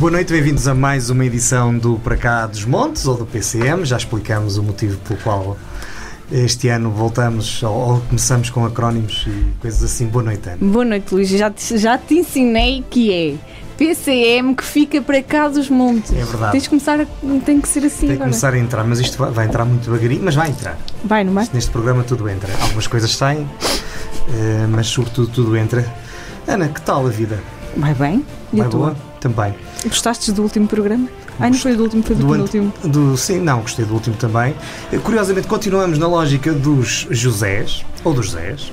Boa noite, bem-vindos a mais uma edição do Para Cá dos Montes ou do PCM. Já explicamos o motivo pelo qual este ano voltamos ou, ou começamos com acrónimos e coisas assim. Boa noite, Ana. Boa noite, Luís. Já te, já te ensinei que é PCM que fica para cá dos montes. É verdade. Tens de começar a, tem que ser assim Tem que agora. começar a entrar, mas isto vai, vai entrar muito devagarinho, mas vai entrar. Vai, não vai? Isto Neste programa tudo entra. Algumas coisas saem, eh, mas sobretudo tudo entra. Ana, que tal a vida? Vai bem. E vai boa? Também. Gostaste do último programa? Ai, não foi do último, foi do, Do penúltimo. Do, sim, não, gostei do último também. Eh, Curiosamente, continuamos na lógica dos Josés, ou dos Zés.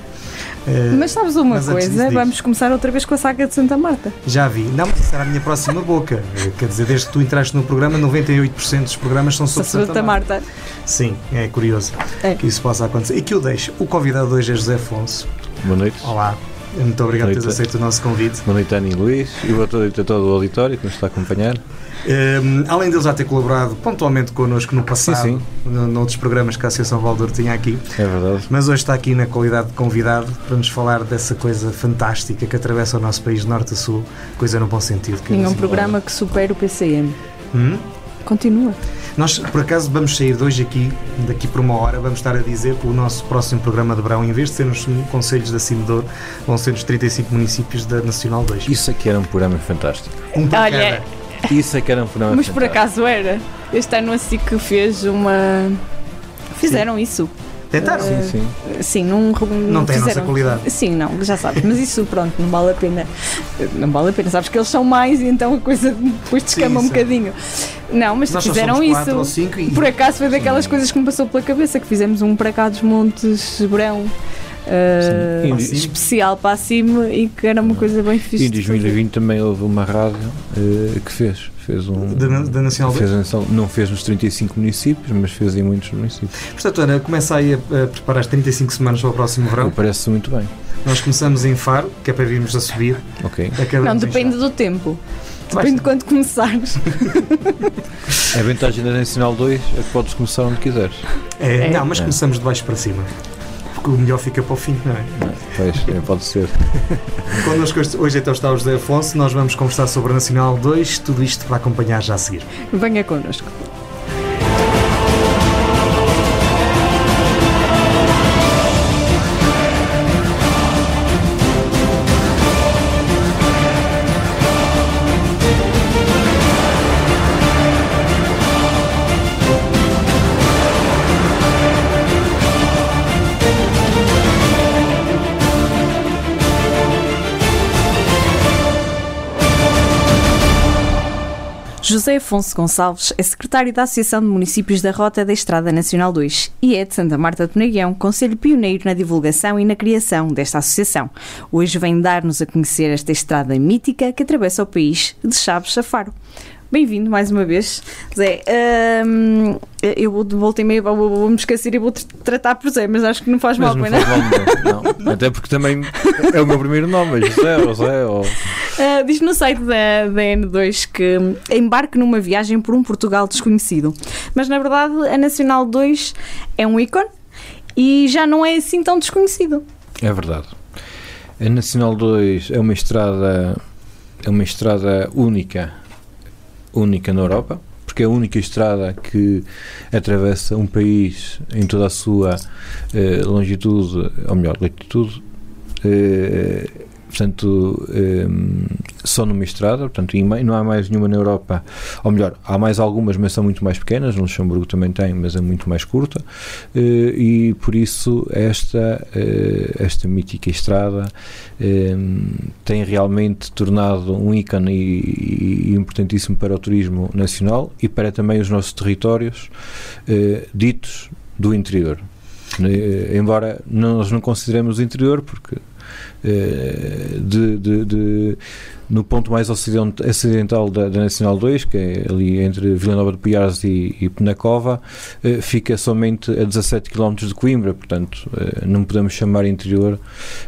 Eh, Mas sabes uma mas coisa? disso, Vamos começar outra vez com a saga de Santa Marta. Já vi. Não, mas isso era a minha próxima boca. Eh, Quer dizer, desde que tu entraste no programa, 98% dos programas são sobre Santa, Santa, Marta. Marta. Sim, é curioso É. que isso possa acontecer. E que eu deixo. O convidado hoje é José Afonso. Boa noite. Olá. Muito obrigado por teres aceito o nosso convite. Boa noite, Ana e Luís. E boa noite a todo o auditório que nos está a acompanhar. Um, além dele já ter colaborado pontualmente connosco no passado, Sim, no- noutros programas que a Associação Valdouro tinha aqui, É verdade. mas hoje está aqui na qualidade de convidado para nos falar dessa coisa fantástica que atravessa o nosso país de norte a sul, coisa no bom sentido. que é Nenhum programa que supere o PCM. Hum? Continua. Nós, por acaso, vamos sair de hoje aqui, daqui por uma hora, vamos estar a dizer que o nosso próximo programa de verão, em vez de ser nos conselhos da Cimedouro, vão ser nos 35 municípios da Nacional 2. Isso aqui era um programa fantástico. Um Olha, cada. Isso é que era um programa Mas por fantástico. acaso era. Este ano a SIC fez uma. Fizeram isso. Tentaram. Sim, sim. Sim, não. Não tem a nossa qualidade. Sim, não, já sabes. Mas isso, pronto, não vale a pena. Não vale a pena. Sabes que eles são mais e então a coisa depois descama um sim. bocadinho. Não, mas Nós fizeram isso. cinco e Por acaso foi daquelas coisas que me passou pela cabeça que fizemos um para cá dos Montes Verão. Uh, Sim. Especial para cima e que era uma coisa bem fixe. E em de fazer. 2020 também houve uma rádio eh, que fez. Fez um. da, da Nacional 2. Fez, a não fez nos 35 municípios, mas fez em muitos municípios. Portanto, Ana, começa aí a, a preparar as 35 semanas para o próximo verão. Parece muito bem. Nós começamos em Faro, que é para virmos a subir. Ok. Acabamos Não, depende do tempo. Depende de quando começares. A vantagem da Nacional 2 é que podes começar onde quiseres. É, É. Não, mas É. começamos de baixo para cima. O melhor fica para o fim, não é? Pois, é, pode ser. Connosco hoje- hoje então está o José Afonso, nós vamos conversar sobre a Nacional 2, tudo isto para acompanhar já a seguir. Venha connosco. José Afonso Gonçalves é secretário da Associação de Municípios da Rota da Estrada Nacional 2 e é de Santa Marta de Penaguião, conselho pioneiro na divulgação e na criação desta associação. Hoje vem dar-nos a conhecer esta estrada mítica que atravessa o país de Chaves a Faro. Bem-vindo mais uma vez, Zé. Hum, eu vou de volta e meia, vou, vou, vou me esquecer e vou-te tratar por Zé, mas acho que não faz Mas mal, não não? faz mal nenhum. Não. Até porque também é o meu primeiro nome, é José ou Zé ou. Uh, diz no site da, da N2 que embarque numa viagem por um Portugal desconhecido. Mas na verdade a Nacional 2 é um ícone e já não é assim tão desconhecido. É verdade. A Nacional 2 é uma estrada é uma estrada única única na Europa porque é a única estrada que atravessa um país em toda a sua eh, longitude ou melhor latitude eh, portanto eh, só numa estrada portanto e não há mais nenhuma na Europa. Ou melhor há mais algumas mas são muito mais pequenas. No Luxemburgo também tem mas é muito mais curta. Eh, e por isso esta eh, esta mítica estrada eh, tem realmente tornado um ícone e, e importantíssimo para o turismo nacional e para também os nossos territórios eh, ditos do interior. Embora nós não consideremos o interior porque de, de- de- no ponto mais ocident- ocidental da, da Nacional 2, que é ali entre Vila Nova de Piares e, e Penacova, eh, fica somente a 17 km de Coimbra, portanto eh, não podemos chamar interior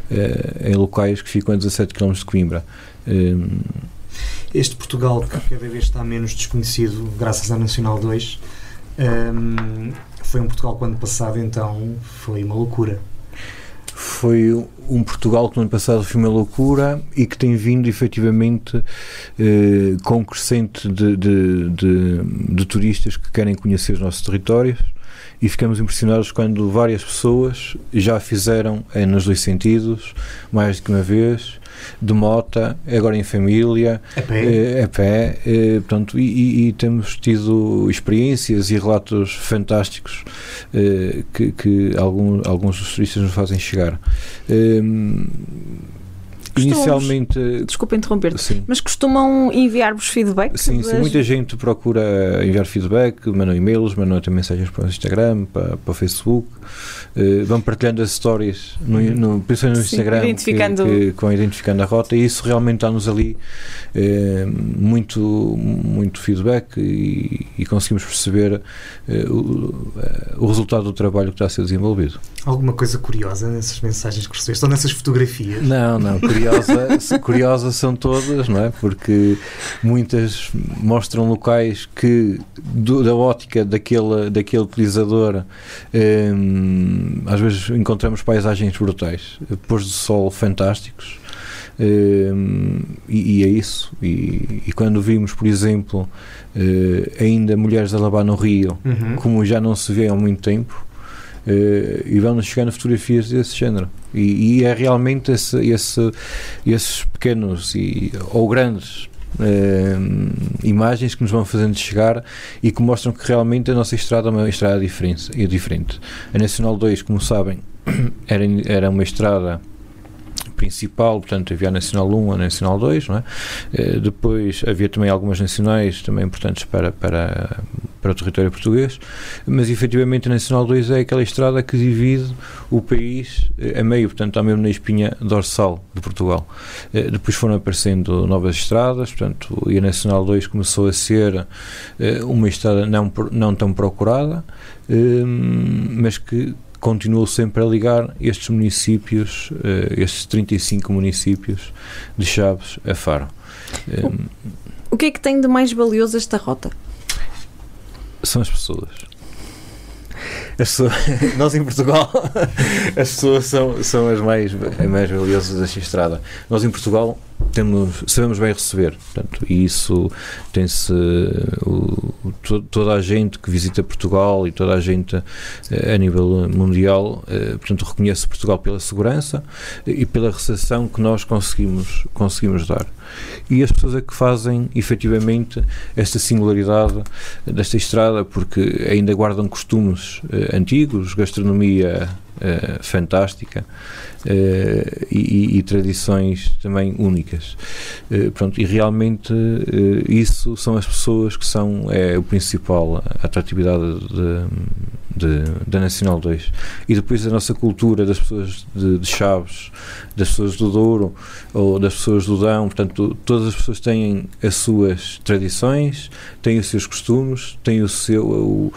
eh, em locais que ficam a 17 km de Coimbra. Eh, Este Portugal, que cada vez está menos desconhecido, graças à Nacional 2, hum, foi um Portugal que, ano passado, então, foi uma loucura. Foi um Portugal que no ano passado foi uma loucura e que tem vindo efetivamente eh, com crescente de, de, de, de turistas que querem conhecer os nossos territórios. E ficamos impressionados quando várias pessoas já fizeram é, nos dois sentidos, mais do que uma vez, de mota, agora em família, a pé, eh, a pé eh, portanto, e, e, temos tido experiências e relatos fantásticos eh, que, que alguns dos turistas nos fazem chegar. Inicialmente. Desculpa interromper mas costumam enviar-vos feedback? Sim, sim, muita gente procura enviar feedback, mandam e-mails, mandam até mensagens para o Instagram, para, para o Facebook, uh, vão partilhando as stories, no, no, principalmente no Instagram, identificando... Que, que, que, vão identificando a rota, e isso realmente dá-nos ali uh, muito, muito feedback e, e conseguimos perceber uh, o, o resultado do trabalho que está a ser desenvolvido. Alguma coisa curiosa nessas mensagens que recebeste ou nessas fotografias? Não, não, curiosa, curiosa são todas, não é? Porque muitas mostram locais que, do, da ótica daquele, daquele utilizador, hum, às vezes encontramos paisagens brutais, pôs de sol fantásticos. Hum, e, e, é isso. E, e, quando vimos, por exemplo, uh, ainda mulheres a lavar no rio, uhum. como já não se vê há muito tempo, Uh, e vão-nos chegando fotografias desse género. E, e é realmente esse, esse, esses pequenos e, ou grandes uh, imagens que nos vão fazendo chegar e que mostram que realmente a nossa estrada é uma estrada diferente. É diferente. A Nacional 2, como sabem, era, era uma estrada principal, portanto havia a Nacional 1, a Nacional 2, não é? Uh, depois havia também algumas nacionais também importantes para, para, para o território português, mas efetivamente a Nacional 2 é aquela estrada que divide o país uh, a meio, portanto está mesmo na espinha dorsal de Portugal. Uh, depois foram aparecendo novas estradas, portanto, e a Nacional 2 começou a ser uma estrada não, não tão procurada, mas que continuou sempre a ligar estes municípios, uh, estes 35 municípios de Chaves a Faro. Um, o que é que tem de mais valioso esta rota? São as pessoas. As pessoas, nós em Portugal, as pessoas são, são as mais, as mais valiosas desta estrada. Nós em Portugal temos, sabemos bem receber, portanto, e isso tem-se toda a gente que visita Portugal e toda a gente eh, a nível mundial, eh, portanto, reconhece Portugal pela segurança e pela recepção que nós conseguimos, conseguimos dar. E as pessoas é que fazem efetivamente esta singularidade desta estrada, porque ainda guardam costumes eh, antigos, gastronomia uh, fantástica uh, e, e, tradições também únicas. Uh, pronto, e realmente isso são as pessoas que são é o principal atratividade de, de, da Nacional 2. E depois a nossa cultura das pessoas de, de, Chaves, das pessoas do Douro ou das pessoas do Dão, portanto, todas as pessoas têm as suas tradições, têm os seus costumes, têm o seu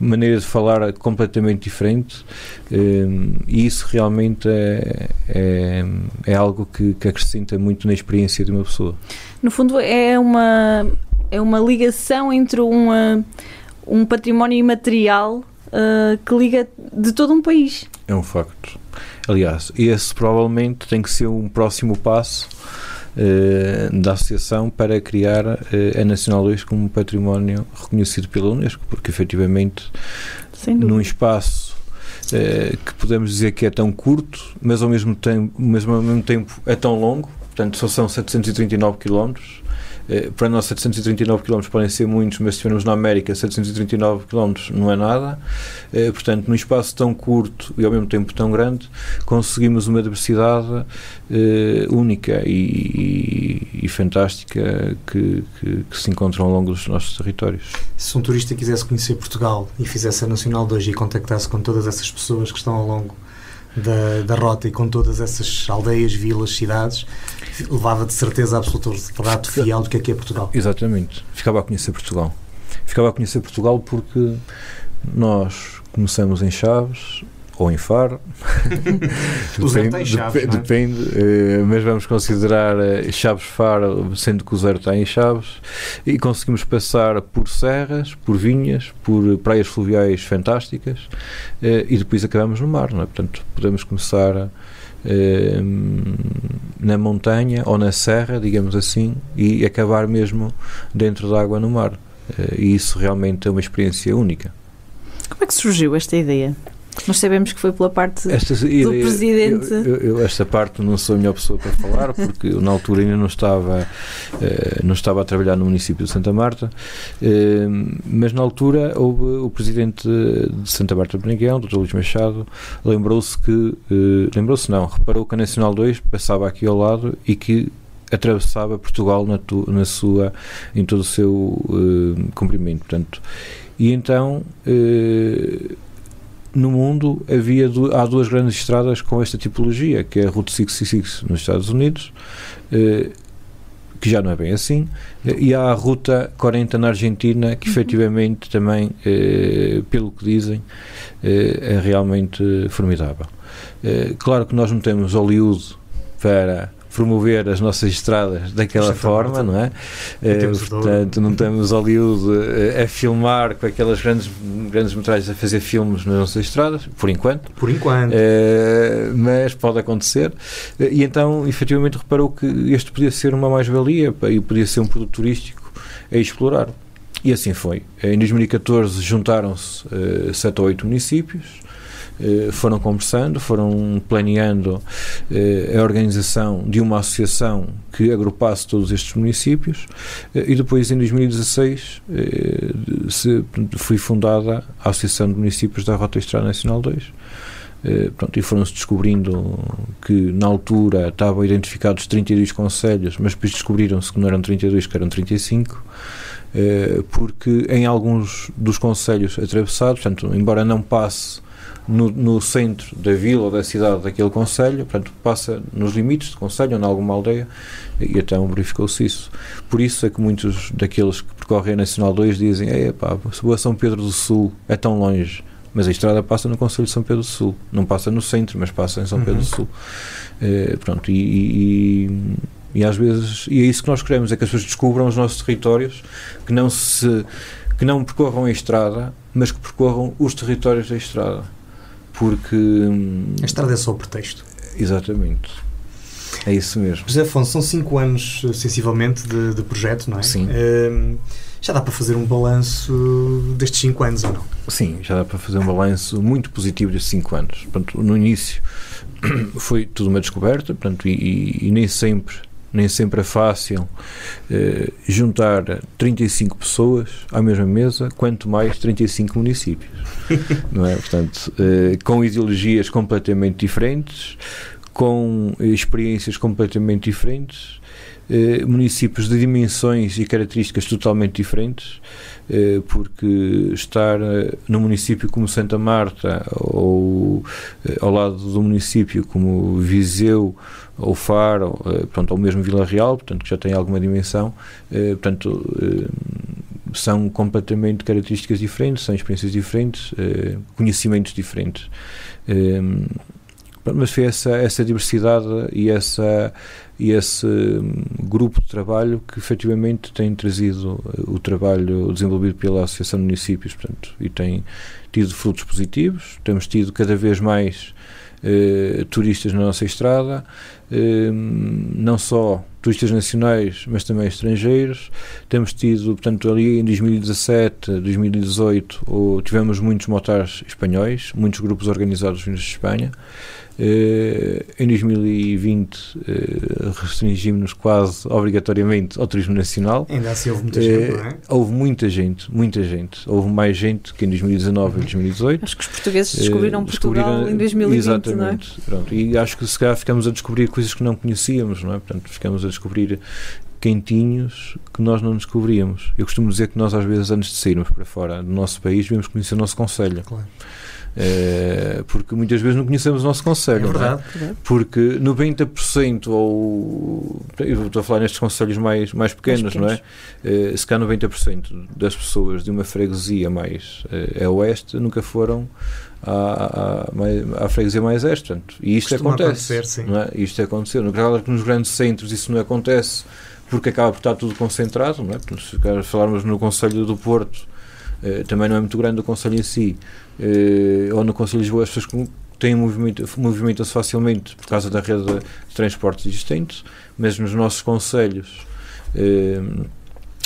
a maneira de falar completamente diferente um, e isso realmente é, é, é algo que, que acrescenta muito na experiência de uma pessoa. No fundo, é uma, é uma ligação entre uma, um património imaterial uh, que liga de todo um país. É um facto. Aliás, esse provavelmente tem que ser um próximo passo uh, da associação para criar uh, a Nacional 2 como património reconhecido pela Unesco, porque efetivamente num espaço que podemos dizer que é tão curto, mas ao mesmo tempo, mas ao mesmo tempo é tão longo, portanto só são 739 quilómetros, para nós 739 km podem ser muitos, mas se estivermos na América 739 km não é nada. Eh, portanto, num espaço tão curto e ao mesmo tempo tão grande, conseguimos uma diversidade eh, única e, e, e fantástica que, que, que, se encontra ao longo dos nossos territórios. Se um turista quisesse conhecer Portugal e fizesse a Nacional 2 e contactasse com todas essas pessoas que estão ao longo da, da rota e com todas essas aldeias, vilas, cidades, levava de certeza absoluta o retrato fiel do que é que é Portugal. Exatamente. Ficava a conhecer Portugal. Ficava a conhecer Portugal porque nós começamos em Chaves, ou em Faro. depende, Chaves, dep é? depende uh, mas vamos considerar uh, Chaves Faro, sendo que o zero está em Chaves, e conseguimos passar por serras, por vinhas, por praias fluviais fantásticas uh, e depois acabamos no mar, não é? Portanto, podemos começar na montanha ou na serra, digamos assim, e acabar mesmo dentro da água no mar. E isso realmente é uma experiência única. Como é que surgiu esta ideia? Nós sabemos que foi pela parte esta, do ideia, Presidente. Eu, eu, esta parte não sou a melhor pessoa para falar, porque eu, na altura ainda não estava, eh, não estava a trabalhar no município de Santa Marta, eh, mas na altura houve o Presidente de Santa Marta de Beniguel, Dr. Luís Machado, lembrou-se que, eh, lembrou-se não, reparou que a Nacional 2 passava aqui ao lado e que atravessava Portugal na, tu, na sua, em todo o seu comprimento, portanto, e então no mundo havia há duas grandes estradas com esta tipologia, que é a Route 66 nos Estados Unidos, eh, que já não é bem assim, eh, e há a Ruta 40 na Argentina, que uhum. efetivamente também, eh, pelo que dizem, é realmente formidável. Claro que nós não temos Hollywood para promover as nossas estradas daquela forma, não é? Eh, portanto, não temos Hollywood eh, a filmar com aquelas grandes, grandes metragens a fazer filmes nas nossas estradas, por enquanto. Por enquanto. Eh, mas pode acontecer. E então, efetivamente, reparou que este podia ser uma mais-valia e podia ser um produto turístico a explorar. E assim foi. Em 2014 juntaram-se uh, sete ou oito municípios foram conversando, foram planeando eh, a organização de uma associação que agrupasse todos estes municípios eh, e depois em 2016 se, foi fundada a Associação de Municípios da Rota Estrada Nacional 2 pronto, e foram-se descobrindo que na altura estavam identificados 32 conselhos, mas depois descobriram-se que não eram 32, que eram 35 porque em alguns dos conselhos atravessados, portanto, embora não passe no, no, centro da vila ou da cidade daquele conselho, portanto, passa nos limites do conselho ou em alguma aldeia, e então verificou-se isso. Por isso é que muitos daqueles que percorrem a Nacional 2 dizem: é pá, a São Pedro do Sul é tão longe. Mas a estrada passa no Conselho de São Pedro do Sul, não passa no centro, mas passa em São Pedro do uhum. Sul. É, pronto, e, e, e, às vezes, e é isso que nós queremos, é que as pessoas descubram os nossos territórios, que não se que não percorram a estrada, mas que percorram os territórios da estrada porque. A estrada é só o pretexto. Exatamente. É isso mesmo. José Afonso, são cinco anos, sensivelmente, de, de projeto, não é? Sim. Um, já dá para fazer um balanço destes cinco anos ou não? Sim, já dá para fazer um balanço muito positivo destes cinco anos. Portanto, no início foi tudo uma descoberta, portanto, e, e nem sempre nem sempre é fácil eh, juntar 35 pessoas à mesma mesa, quanto mais 35 municípios. não é? Portanto, eh, com ideologias completamente diferentes, com experiências completamente diferentes, eh, municípios de dimensões e características totalmente diferentes, eh, porque estar eh, no município como Santa Marta ou eh, ao lado do município como Viseu ou Faro, pronto, ou mesmo Vila Real, portanto que já tem alguma dimensão, portanto são completamente características diferentes, são experiências diferentes, conhecimentos diferentes. Mas foi essa, essa diversidade e, essa, e esse hum, grupo de trabalho que efetivamente tem trazido eh, o trabalho desenvolvido pela Associação de Municípios portanto, e tem tido frutos positivos. Temos tido cada vez mais eh, turistas na nossa estrada, eh, não só turistas nacionais, mas também estrangeiros. Temos tido, portanto, ali em 2017, 2018, tivemos muitos motares espanhóis, muitos grupos organizados vindos de Espanha. Uh, em 2020 uh, restringimos-nos quase obrigatoriamente ao turismo nacional. Ainda assim houve muita gente, não é? Houve muita gente, muita gente. Houve mais gente que em 2019 uhum. e 2018. Acho que os portugueses descobriram uh, Portugal em 2020, exatamente, não é? Pronto, e acho que se calhar ficamos a descobrir coisas que não conhecíamos, não é? Portanto, ficamos a descobrir quentinhos que nós não descobríamos. Eu costumo dizer que nós às vezes antes de sairmos para fora do nosso país devemos conhecer o nosso conselho. Claro. É, porque muitas vezes não conhecemos o nosso conselho. É verdade. É? Porque 90% ou. Eu estou a falar nestes conselhos mais, mais pequenos, mais não é? é? Se cá 90% das pessoas de uma freguesia mais é, a oeste nunca foram à, à, à freguesia mais este. Portanto, e isto Costuma acontece. Sim. Não é? Isto aconteceu. No claro que nos grandes centros isso não acontece porque acaba por estar tudo concentrado. Não é? Se falarmos no Conselho do Porto, eh, também não é muito grande o Conselho em si, eh, ou no Conselho de Lisboa, as pessoas tem movimento, movimenta-se facilmente por causa da rede de transportes existente, mas nos nossos conselhos eh,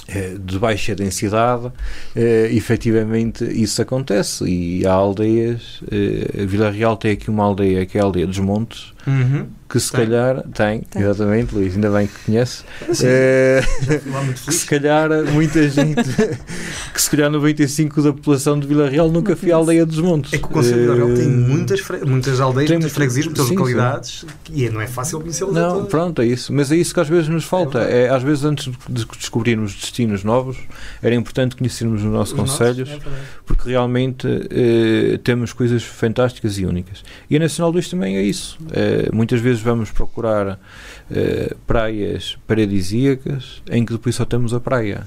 eh, de baixa densidade, eh, efetivamente isso acontece e há aldeias, eh, Vila Real tem aqui uma aldeia que é a aldeia dos Montes, Uhum. que se Tem. calhar tem, Tem. exatamente, Luís, ainda bem que conhece, Sim, eh, que se calhar muita gente, que se calhar 95% da população de Vila Real nunca foi à aldeia dos Montes. É que o Conselho de Vila Real tem Eh, muitas, fre- muitas aldeias, tem muitas freguesias, muitas sim, localidades e não é fácil conhecê-las Não, todas. pronto, é isso. Mas é isso que às vezes nos falta. verdade. É, às vezes, antes de descobrirmos destinos novos, era importante conhecermos os nossos Os nossos, conselhos, é porque realmente eh, temos coisas fantásticas e únicas. E a Nacional 2 também é isso. Eh, muitas vezes vamos procurar eh, praias paradisíacas em que depois só temos a praia.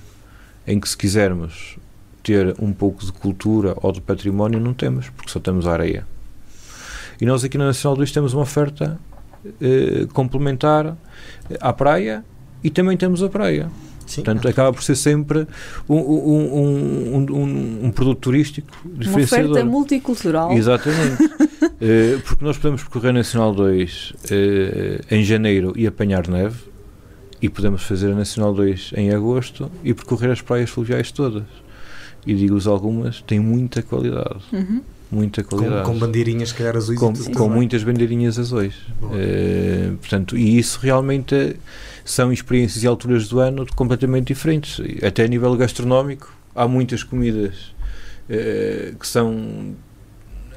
Em que, se quisermos ter um pouco de cultura ou de património, não temos, porque só temos a areia. E nós aqui na Nacional 2 temos uma oferta eh, complementar à praia e também temos a praia. Sim. Portanto, acaba por ser sempre um, um, um, um, um- um produto turístico Uma diferenciador. oferta multicultural. Exatamente. Eh, porque nós podemos percorrer a Nacional 2 eh, em janeiro e apanhar neve, e podemos fazer a Nacional 2 em agosto e percorrer as praias fluviais todas. E digo-vos algumas, têm muita qualidade. Uhum. Muita com, qualidade. com bandeirinhas, se calhar azuis Com, com muitas bandeirinhas azuis. Eh, portanto, e isso realmente são experiências e alturas do ano completamente diferentes. Até a nível gastronómico, há muitas comidas eh, que são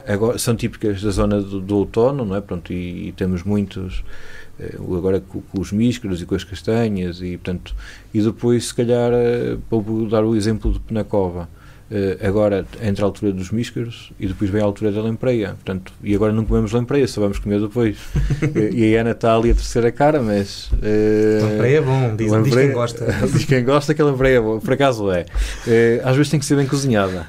agora, são típicas da zona do, do outono, não é? Pronto, e, e temos muitos agora com, com os míscaros e com as castanhas e portanto e depois se calhar eh, vou dar o exemplo de Penacova eh, agora entre a altura dos míscaros e depois vem a altura da lampreia portanto, e agora não comemos lampreia, só vamos comer depois. Eh, e a Ana está ali a terceira cara mas eh, Lampreia é bom, diz, diz lampreia- quem gosta. diz quem gosta que a lampreia é boa, por acaso é. Eh, às vezes tem que ser bem cozinhada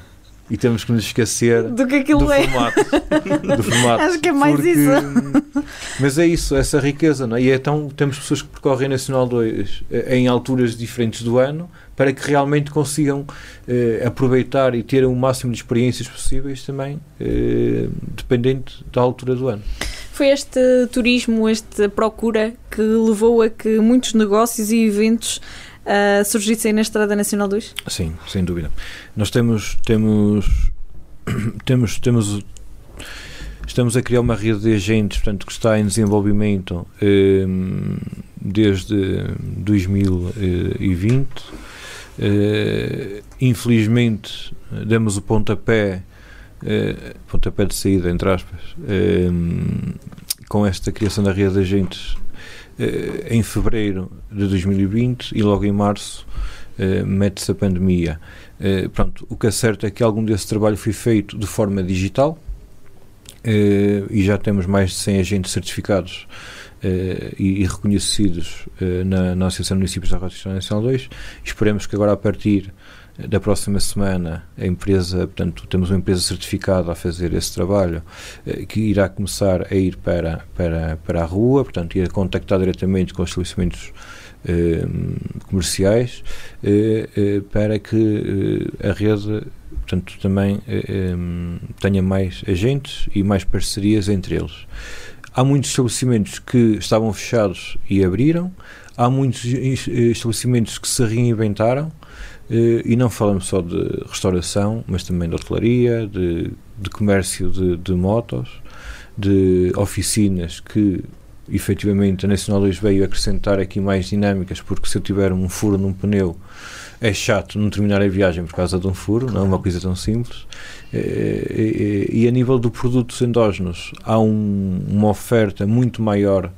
e temos que nos esquecer Do que aquilo do é. formato. do formato. Acho que é mais Porque- isso. Mas é isso, essa riqueza, não é? E então temos pessoas que percorrem Nacional 2 eh, em alturas diferentes do ano para que realmente consigam eh, aproveitar e ter o máximo de experiências possíveis também, eh, dependente da altura do ano. Foi este turismo, esta procura que levou a que muitos negócios e eventos ah, surgissem na Estrada Nacional 2? Sim, sem dúvida. Nós temos temos temos temos estamos a criar uma rede de agentes, portanto, que está em desenvolvimento eh, desde 2020. Eh, infelizmente, demos o pontapé eh, pontapé de saída, entre aspas, eh, com esta criação da rede de agentes em fevereiro de 2020 e logo em março eh, mete-se a pandemia. Eh, pronto, o que é certo é que algum desse trabalho foi feito de forma digital eh, e já temos mais de 100 agentes certificados eh, e, e reconhecidos eh, na, na Associação de Municípios da Rota Nacional 2. Esperemos que agora, a partir da próxima semana, a empresa, portanto, temos uma empresa certificada a fazer esse trabalho, eh, que irá começar a ir para, para, para a rua, portanto, ir a contactar diretamente com os estabelecimentos eh, comerciais eh, eh, para que eh, a rede portanto, também eh, em, tenha mais agentes e mais parcerias entre eles. Há muitos estabelecimentos que estavam fechados e abriram, há muitos es- estabelecimentos que se reinventaram, e não falamos só de restauração, mas também de hotelaria, de, de comércio de, de motos, de oficinas que efetivamente a Nacional 2 veio acrescentar aqui mais dinâmicas, porque se eu tiver um furo num pneu é chato não terminar a viagem por causa de um furo, não é uma coisa tão simples. Eh, E, e a nível de produtos endógenos, há um- uma oferta muito maior eh,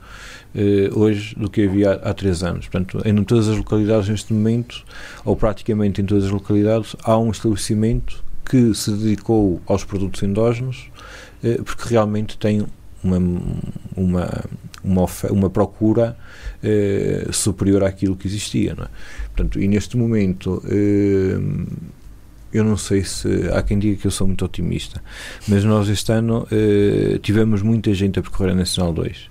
hoje do que havia há, há três anos. Portanto, em todas as localidades neste momento, ou praticamente em todas as localidades, há um estabelecimento que se dedicou aos produtos endógenos eh, porque realmente tem uma, uma, uma, uma procura eh, superior àquilo que existia. Não é? Portanto, e neste momento, eh, eu não sei se há quem diga que eu sou muito otimista, mas nós este ano eh, tivemos muita gente a percorrer a Nacional 2.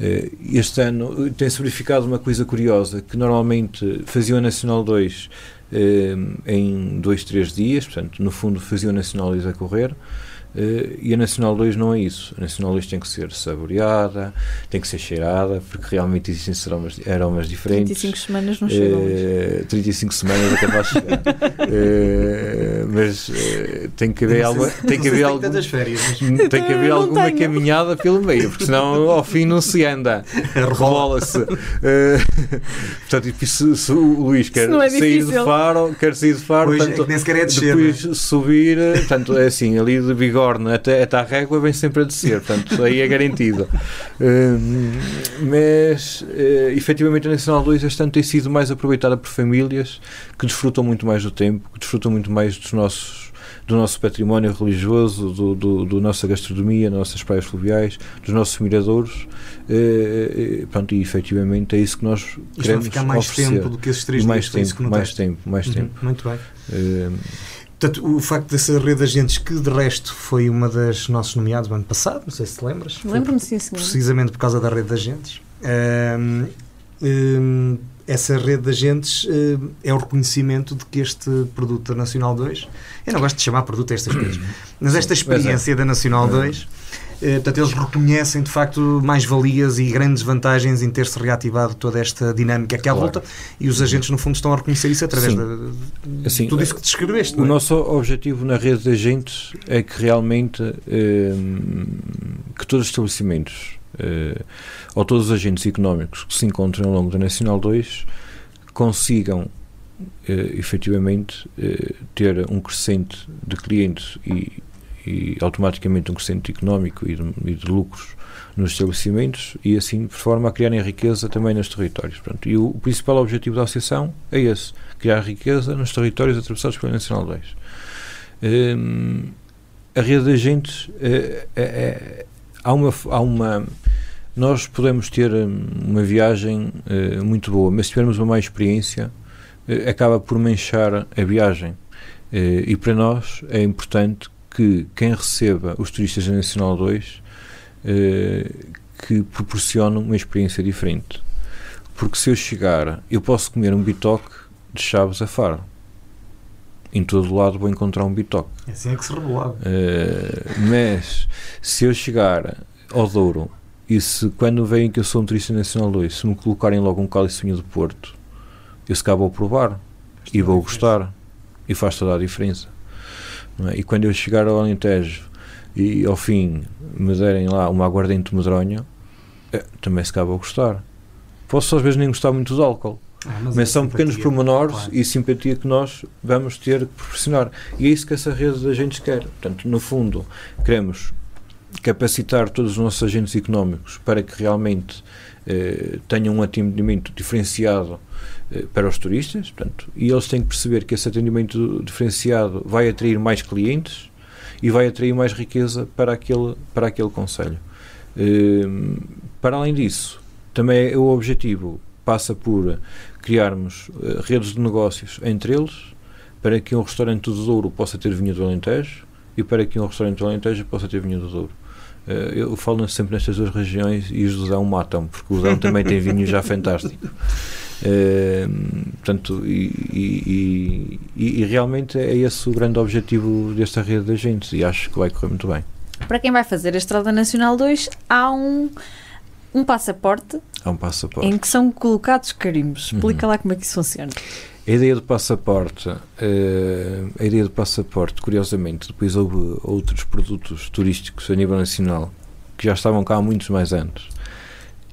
Eh, este ano eh, tem-se verificado uma coisa curiosa, que normalmente faziam a Nacional 2 eh, em dois, três dias, portanto, no fundo faziam a Nacional 2 a correr, Uh, e a Nacional 2 não é isso. A Nacional 2 tem que ser saboreada, tem que ser cheirada, porque realmente existem aromas, aromas diferentes. 35 semanas não chegam. Uh, 35 semanas é capaz de chegar. uh, mas uh, tem que haver alguma. Tem que haver, algum, férias, mas... tem que haver alguma tenho. caminhada pelo meio, porque senão ao fim não se anda. Rebola-se. portanto, se, se, o Luís quer é sair de faro, quer sair de faro, pois, portanto, é nem sequer é descer, depois é? subir, portanto, é assim, ali de bigode Borne até, até à régua vem sempre a descer, portanto, aí é garantido. Uh, mas, uh, efetivamente, a Nacional 2 este ano tem sido mais aproveitada por famílias que desfrutam muito mais do tempo, que desfrutam muito mais dos nossos do nosso património religioso, do, do, do nossa gastronomia, nossas praias fluviais, dos nossos miradouros, eh, pronto, e efetivamente é isso que nós Isto queremos vai ficar mais oferecer. tempo do que esses três mais dias, tempo, mais tempo, mais uhum, tempo. Muito bem. Uh, Portanto, o facto dessa rede de agentes, que de resto foi uma das nossos nomeados no ano passado, não sei se te lembras. Lembro-me, sim, senhor. Precisamente por causa da rede de agentes. Um, um, essa rede de agentes um, é o reconhecimento de que este produto da Nacional 2, eu não gosto de chamar produto a estas coisas, mas esta experiência da Nacional 2 eh, portanto, eles reconhecem de facto mais-valias e grandes vantagens em ter-se reativado toda esta dinâmica que à claro. volta e os agentes, no fundo, estão a reconhecer isso através de, de assim, tudo isso que descreveste. O é? nosso objetivo na rede de agentes é que realmente eh, que todos os estabelecimentos eh, ou todos os agentes económicos que se encontram ao longo da Nacional 2 consigam eh, efetivamente eh, ter um crescente de clientes e e automaticamente um crescimento económico e de, e de, lucros nos estabelecimentos e assim de forma a criarem riqueza também nos territórios. Portanto, e o, o, principal objetivo da associação é esse, criar riqueza nos territórios atravessados pela Nacional 2. Um, a rede de agentes é, é, é, há, uma, há uma nós podemos ter hum, uma viagem uh, muito boa, mas se tivermos uma má experiência uh, acaba por manchar a viagem uh, e para nós é importante que quem receba os turistas da Nacional 2 eh, que proporcionam uma experiência diferente. Porque se eu chegar, eu posso comer um bitoque de Chaves a Faro. Em todo lado vou encontrar um bitoque. É assim é que se revelava. Uh, mas se eu chegar ao Douro e se quando veem que eu sou um turista nacional 2, se me colocarem logo um cálice de Porto, eu se cá vou provar e vou gostar e faz toda a diferença. É? E quando eu chegar ao Alentejo e ao fim me derem lá uma aguardente medronha, é, também se cabe a gostar. Posso às vezes nem gostar muito do álcool. Ah, mas, mas é são pequenos pormenores claro. e simpatia que nós vamos ter que proporcionar. E é isso que essa rede de agentes quer. Portanto, no fundo, queremos capacitar todos os nossos agentes económicos para que realmente eh, tenham um atendimento diferenciado para os turistas, portanto, e eles têm que perceber que esse atendimento diferenciado vai atrair mais clientes e vai atrair mais riqueza para aquele, para aquele conselho. Ehm, para além disso, também o objetivo passa por criarmos eh, redes de negócios entre eles, para que um restaurante do Douro possa ter vinho do Alentejo e para que um restaurante do Alentejo possa ter vinho do Douro. Eh, eu falo sempre nestas duas regiões e os do Dão matam, porque o Dão também tem vinho já fantástico. Uh, portanto, e, e, e, e, realmente é esse o grande objetivo desta rede de agentes e acho que vai correr muito bem. Para quem vai fazer a Estrada Nacional 2, há um, um passaporte, há um passaporte em que são colocados carimbos. Explica uhum. lá como é que isso funciona. A ideia do passaporte, uh, a ideia do passaporte, curiosamente, depois houve outros produtos turísticos a nível nacional que já estavam cá há muitos mais anos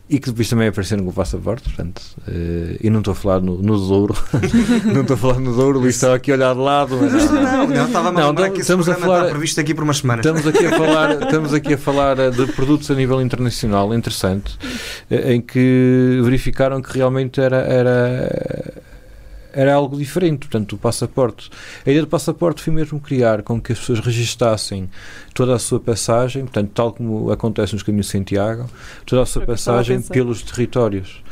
e que depois também apareceram com o passaporte, portanto, uh, e não estou a falar no, no Douro, não estou a falar no Douro, Luís estava aqui a olhar de lado. Mas não, não, não, estava não, não, que estamos a falar, está previsto aqui por umas semanas. Estamos aqui a falar, estamos aqui a falar eh, de produtos a nível internacional, interessante, eh, em que verificaram que realmente era, era era algo diferente, portanto, o passaporte. A ideia do passaporte foi mesmo criar com que as pessoas registassem toda a sua passagem, portanto, tal como acontece nos caminhos de Santiago, toda a sua passagem pelos territórios.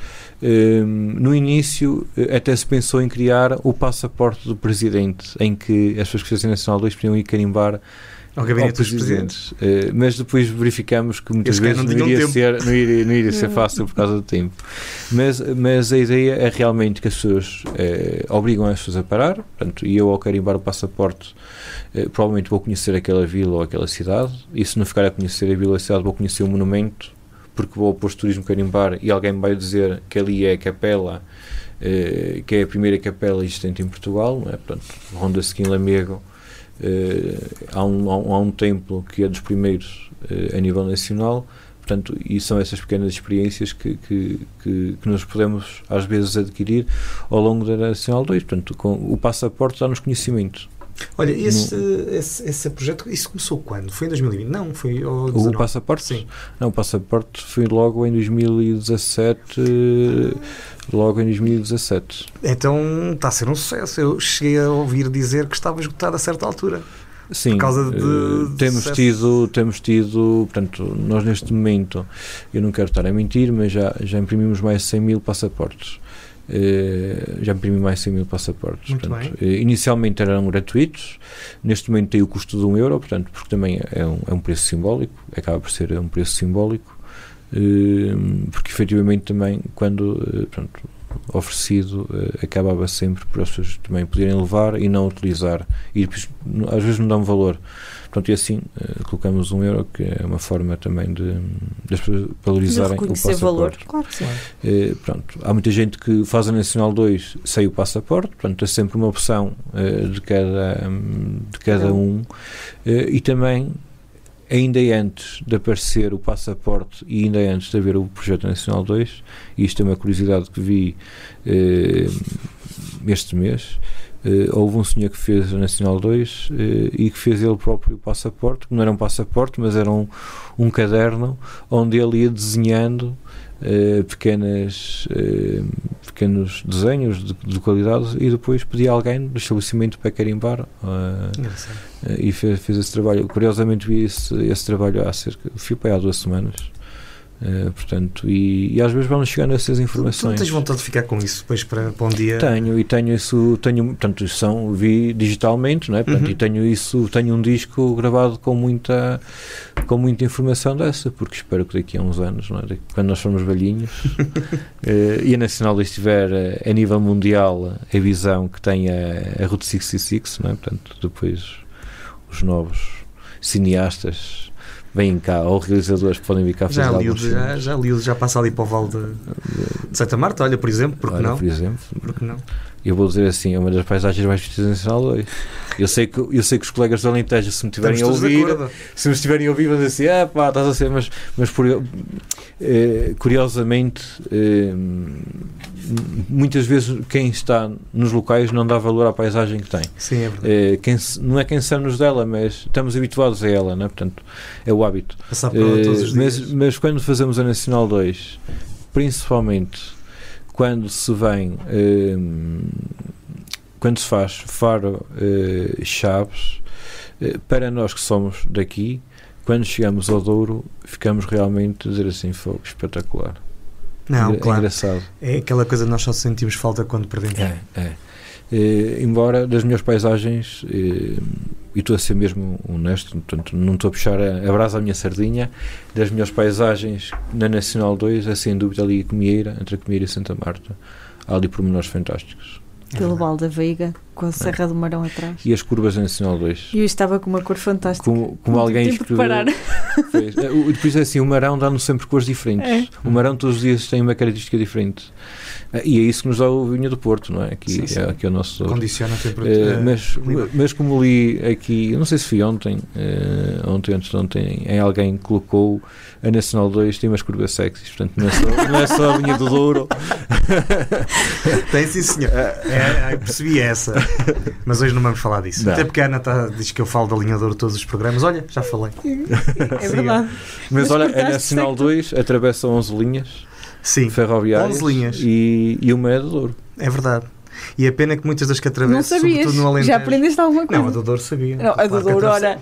Um, no início, eh, até se pensou em criar o passaporte do presidente, em que as pessoas que fizessem Nacional 2 podiam ir carimbar ao gabinete dos presidentes. Eh, mas depois verificamos que muitas Eles vezes não não, iria ser, não, iria, não iria ser fácil por causa do tempo. Mas, mas a ideia é realmente que as pessoas eh, obrigam as pessoas a parar, portanto, e eu ao carimbar o passaporte eh, provavelmente vou conhecer aquela vila ou aquela cidade, e se não ficar a conhecer a vila ou a cidade vou conhecer o monumento, porque vou ao posto de turismo carimbar e alguém me vai dizer que ali é a capela que é a primeira capela existente em Portugal, é? portanto, ronda-se aqui em Lamego, há, um, há, um, há um templo que é dos primeiros eh, a nível nacional, portanto, e são essas pequenas experiências que, que, que, que nós podemos às vezes adquirir ao longo da Nacional 2, portanto, com, o passaporte dá-nos conhecimento. Olha, esse, esse, esse projeto, isso começou quando? Foi em 2020? Não, foi ao O 19. passaporte? Sim. Não, o passaporte foi logo em 2017, eh, logo em 2017. Então está a ser um sucesso. Eu cheguei a ouvir dizer que estava esgotado a certa altura. Sim, causa de- eh, de temos tido, temos tido, portanto, nós neste momento, eu não quero estar a mentir, mas já, já imprimimos mais de 100 mil passaportes. Eh, já imprimi mais de 100 mil passaportes. Muito portanto, eh, inicialmente eram gratuitos, neste momento tem o custo de um euro, portanto, porque também é um, é um preço simbólico, acaba por ser um preço simbólico, porque efetivamente também quando eh, portanto, oferecido eh, acabava sempre por as pessoas também poderem levar e não utilizar e depois, às vezes não dão valor Pronto, e assim eh, colocamos um euro, que é uma forma também de, pessoas De valorizarem o reconhecer valor. passaporte. Claro que sim. Pronto, há muita gente que faz a Nacional 2 sem o passaporte, portanto é sempre uma opção de cada, hum, de cada um. E também, ainda antes de aparecer o passaporte e ainda antes de haver o projeto Nacional 2, e isto é uma curiosidade que vi eh, este mês, eh, houve um senhor que fez a Nacional 2 eh, e que fez ele próprio o passaporte, que não era um passaporte, mas era um, um caderno onde ele ia desenhando eh, pequenas, eh, pequenos desenhos de, de qualidade e depois pedia alguém do estabelecimento para carimbar eh, e fez, fez esse trabalho. Curiosamente vi esse, esse trabalho há cerca, fui para aí há duas semanas. Eh, portanto, e, e às vezes vamos chegando a essas Tu não informações. tens vontade de ficar com isso depois para, para um dia. Tenho e tenho isso, tenho, portanto, são, vi digitalmente, não é? Portanto, Uhum. E tenho isso, tenho um disco gravado com muita, com muita informação dessa, porque espero que daqui a uns anos, não é? Quando nós formos velhinhos, eh, e a Nacional estiver eh, a nível mundial a visão que tem a, a Route 66, não é? Portanto, depois os novos cineastas vêm cá, ou realizadores podem vir cá fazer Já li, já, já li, já passa ali para o Vale de, de Santa Marta, olha, por exemplo, porque Olha, não? Por exemplo, Porque não? Eu vou dizer assim, é uma das paisagens mais vistas Nacional 2. Eu sei que, eu sei que os colegas do Alentejo, se me tiverem Estamos a ouvir, se me estiverem a ouvir, vão dizer assim, ah pá, estás a ser, mas, mas por, eh, curiosamente, eh, muitas vezes quem está nos locais não dá valor à paisagem que tem. Sim, é verdade. Eh, quem não é quem sabe-nos dela, mas estamos habituados a ela, né? portanto, é o hábito. Passar por ela todos os Eh, mas, dias. mas quando fazemos a Nacional 2, principalmente quando se vem, eh, quando se faz Faro eh, Chaves, eh, para nós que somos daqui, quando chegamos ao Douro, ficamos realmente dizer assim: fogo, espetacular. Não, é claro. engraçado. É aquela coisa que nós só sentimos falta quando perdemos. É, é. Eh, embora das melhores paisagens, eh, e estou a ser mesmo honesto, portanto, não estou a puxar a, a brasa à minha sardinha, das melhores paisagens na Nacional 2 é sem dúvida ali a Comieira, entre a Comieira e Santa Marta. Há ali pormenores fantásticos. Pelo. Val da Veiga, com a Serra do Marão atrás. E as curvas da Nacional 2. E eu estava com uma cor fantástica. Como, como alguém tive escreveu. fez. O- Depois é assim, o Marão dá-nos sempre cores diferentes. É. O Marão todos os dias tem uma característica diferente. Eh, E é isso que nos dá o vinho do Porto, não é? Aqui, Sim, sim. É, aqui é o nosso. Condiciona a temperatura. mas, mas como li aqui, eu não sei se foi ontem, ontem antes de ontem, em alguém colocou a Nacional 2 tem umas curvas sexys, portanto não é só, não é só a vinha do Douro. Tem sim, senhor. É, percebi essa. Mas hoje não vamos falar disso. Não. Até porque a Ana tá- diz que eu falo da linha de ouro todos os programas. Olha, já falei. É verdade. Mas, Mas olha, a Nacional certo. 2 atravessa 11 linhas Sim, ferroviárias 11 linhas. E, e uma é do Douro. é verdade. E a pena é que muitas das que Não atravessam, sabias. sobretudo no Alentejo. Já aprendeste alguma coisa? Não, a do Douro sabia. Não, a Claro do que Douro, atravessa- ora.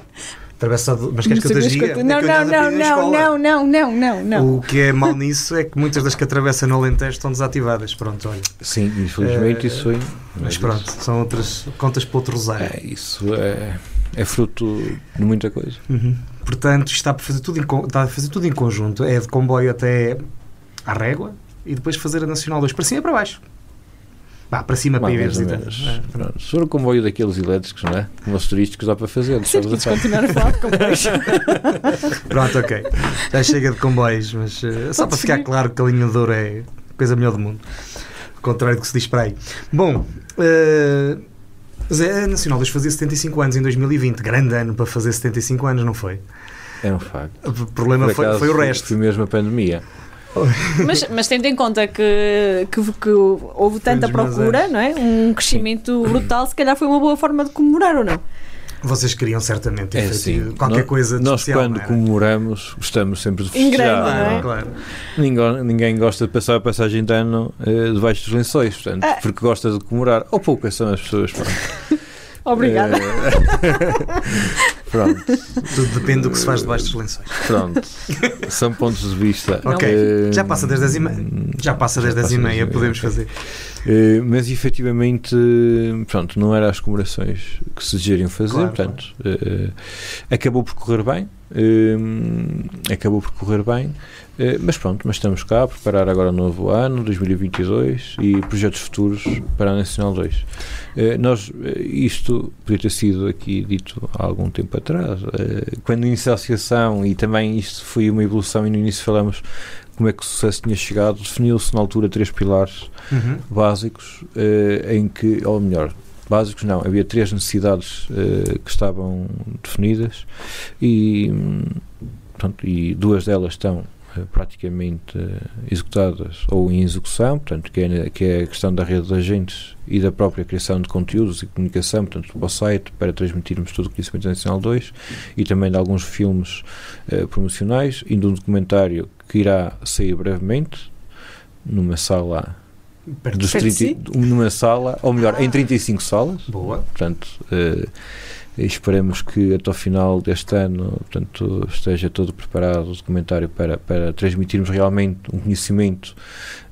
Atravessa a do- Mas queres que eu te diga? que eu te- É Não, não, não, não, não, não, não, não, não. O que é mau nisso é que muitas das que atravessam no Alentejo estão desativadas. Pronto, olha. Sim, infelizmente Eh, isso foi. Mas pronto, são outras contas para outro rosário. É, isso é. é fruto de muita coisa. Uhum. Portanto, isto está a, fazer tudo em, está a fazer tudo em conjunto. É de comboio até à régua e depois fazer a Nacional 2 para cima e para baixo. Vá, para cima para ir Mais visitar. É. Se for um comboio daqueles elétricos, não é? Como os turísticos dá para fazer. A continuar a falar de comboios. Pronto, ok. Já chega de comboios, mas eh, só para ficar claro que a linha de ouro é a coisa melhor do mundo. Ao contrário do que se diz para aí. Bom, eh, mas a Nacional 2 fazia 75 anos em 2020. Grande ano para fazer 75 anos, não foi? É um facto. O problema Por foi, acaso, foi o resto. Foi mesmo a pandemia. mas, mas tendo em conta que, que, que houve tanta procura, não é? Um crescimento brutal, se calhar foi uma boa forma de comemorar ou não? Vocês queriam certamente ter É feito assim, qualquer nós, coisa de Nós, especial, quando não era? comemoramos, gostamos sempre de grande, festejar. não é? não é? Claro. Ninguém, ninguém gosta de passar a passagem de ano eh, debaixo dos lençóis, portanto, Ah. porque gosta de comemorar. Ou poucas são as pessoas. Obrigada. Eh, pronto, Tudo depende do que se faz debaixo dos lençóis. pronto. São pontos de vista. Ok. Eh, Já passa das 10 e meia. Já passa das já 10 e meia, podemos fazer. Eh, mas efetivamente, pronto, não era as comemorações que se desejariam fazer, Claro, portanto, eh, acabou por correr bem, eh, acabou por correr bem, eh, mas pronto, mas estamos cá a preparar agora o novo ano, 2022, e projetos futuros para a Nacional 2. Eh, nós, eh, isto podia ter sido aqui dito há algum tempo atrás, quando iniciou a associação, e também isto foi uma evolução, e no início falamos como é que o sucesso tinha chegado, definiu-se na altura três pilares Uhum. básicos em que, ou melhor, básicos não, havia três necessidades eh, que estavam definidas e, portanto, e duas delas estão eh, praticamente eh, executadas ou em execução, portanto, que é, que é a questão da rede de agentes e da própria criação de conteúdos e comunicação, portanto, para o site, para transmitirmos todo o conhecimento nacional 2 e também de alguns filmes promocionais e de um documentário que irá sair brevemente numa sala Perto dos Perto 30, numa sala, ou melhor, em 35 salas. Boa. Portanto, eh, esperemos que até ao final deste ano portanto, esteja todo preparado o documentário para, para transmitirmos realmente um conhecimento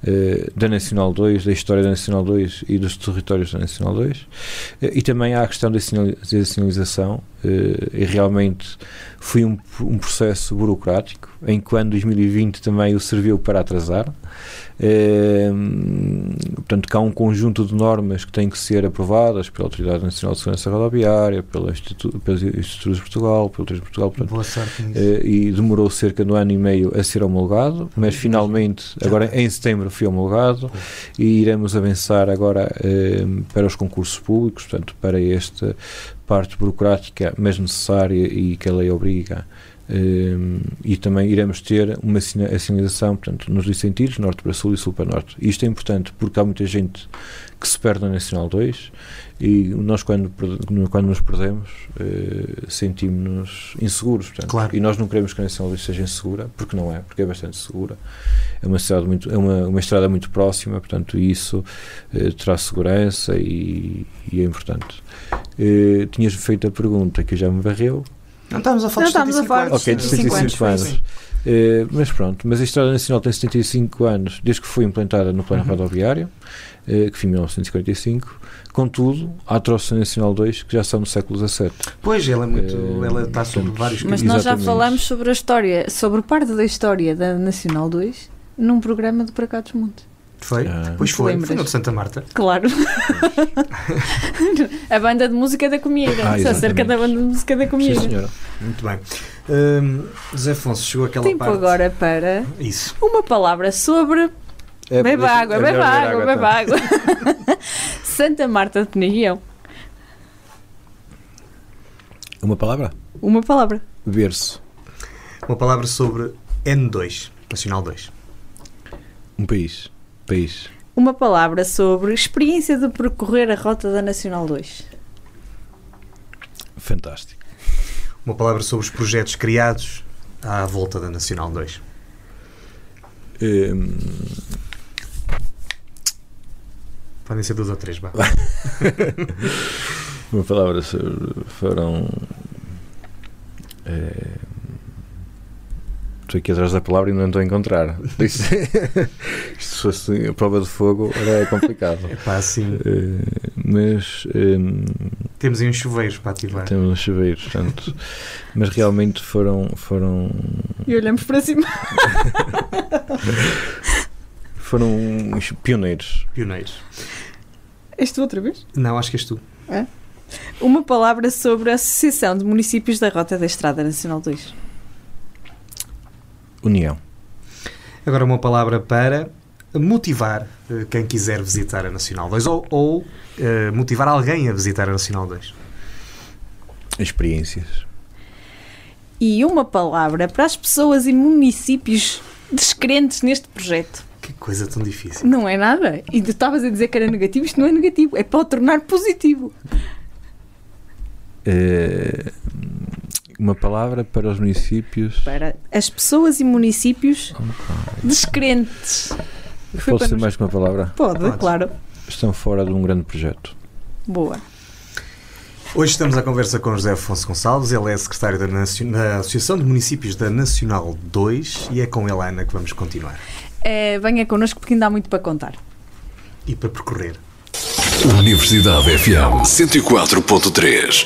eh, da Nacional 2, da história da Nacional 2 e dos territórios da Nacional 2. Eh, e também há a questão da sinali- da sinalização, eh, e realmente foi um, um processo burocrático, em que ano 2020 também o serviu para atrasar. Portanto, que há um conjunto de normas que têm que ser aprovadas pela Autoridade Nacional de Segurança Rodoviária, pela Instituto, pelas Institutos de Portugal, pelo Três de Portugal, portanto, Boa sorte nisso. e demorou cerca de um ano e meio a ser homologado, mas finalmente, Já agora em setembro foi homologado e iremos avançar agora eh, para os concursos públicos, portanto, para esta parte burocrática, mas necessária e que a lei obriga. Eh, e também iremos ter uma sinalização portanto, nos dois sentidos, norte para sul e sul para norte. Isto é importante porque há muita gente que se perde na Nacional 2 e nós, quando, quando nos perdemos, eh, sentimos-nos inseguros. Portanto, Claro. E nós não queremos que a Nacional 2 seja insegura, porque não é, porque é bastante segura. É uma, cidade muito, é uma, uma estrada muito próxima, portanto, isso eh, traz segurança e, e é importante. Eh, tinhas feito a pergunta que já me varreu. Não estamos a falar Não de estamos a 75 falar anos. Ok, de 75 75 anos. Eh, mas pronto, mas a Estrada Nacional tem 75 anos desde que foi implantada no plano Uhum. rodoviário, eh, que foi em 1945. Contudo, há troços na Nacional 2 que já são do século XVII. Pois, ela é muito. Eh, ela está sobre vários Mas Exatamente. nós já falamos sobre a história, sobre parte da história da Nacional 2 num programa de Para Cá dos Montes. Foi? Ah. Pois foi. lembras? Foi no de Santa Marta. Claro. a banda de música da Comieira. Ah, Só acerca da banda de música da Sim, Comieira. senhora. Muito bem. Hum, José Afonso, chegou aquela Tempo parte. agora para Isso. uma palavra sobre. É, beba deixa- água, é beba água, beba tá? água. Santa Marta de Penaguião. Uma palavra? Uma palavra. Berço. Uma palavra sobre N2, Nacional 2. Um país. País. Uma palavra sobre experiência de percorrer a rota da Nacional 2. Fantástico. Uma palavra sobre os projetos criados à volta da Nacional 2. Hum, Podem ser duas ou três, vá. uma palavra sobre, foram. eh, Estou aqui atrás da palavra e não estou a encontrar. Isto, isto se fosse a prova de fogo era complicado. É pá, assim. Eh, mas hum, Temos aí uns chuveiros para ativar. Temos uns chuveiros, portanto, mas realmente foram, foram, E olhamos para cima. foram pioneiros. Pioneiros. És tu outra vez? Não, acho que és tu. Uma palavra sobre a Associação de Municípios da Rota da Estrada Nacional 2. União. Agora uma palavra para motivar eh, quem quiser visitar a Nacional 2 ou, ou eh, motivar alguém a visitar a Nacional 2. Experiências. E uma palavra para as pessoas e municípios descrentes neste projeto. Que coisa tão difícil. Não é nada. E tu estavas a dizer que era negativo, isto não é negativo, é para o tornar positivo. Eh, uma palavra para os municípios. Para as pessoas e municípios descrentes. Pode ser nos- mais que uma palavra. Pode, Pode. claro. Estão fora de um grande projeto. Boa. Hoje estamos à conversa com José Afonso Gonçalves, ele é secretário da, Nacio- da Associação de Municípios da Nacional 2 e é com ele, Ana, que vamos continuar. Eh, venha connosco porque ainda há muito para contar. E para percorrer. Universidade FM 104.3.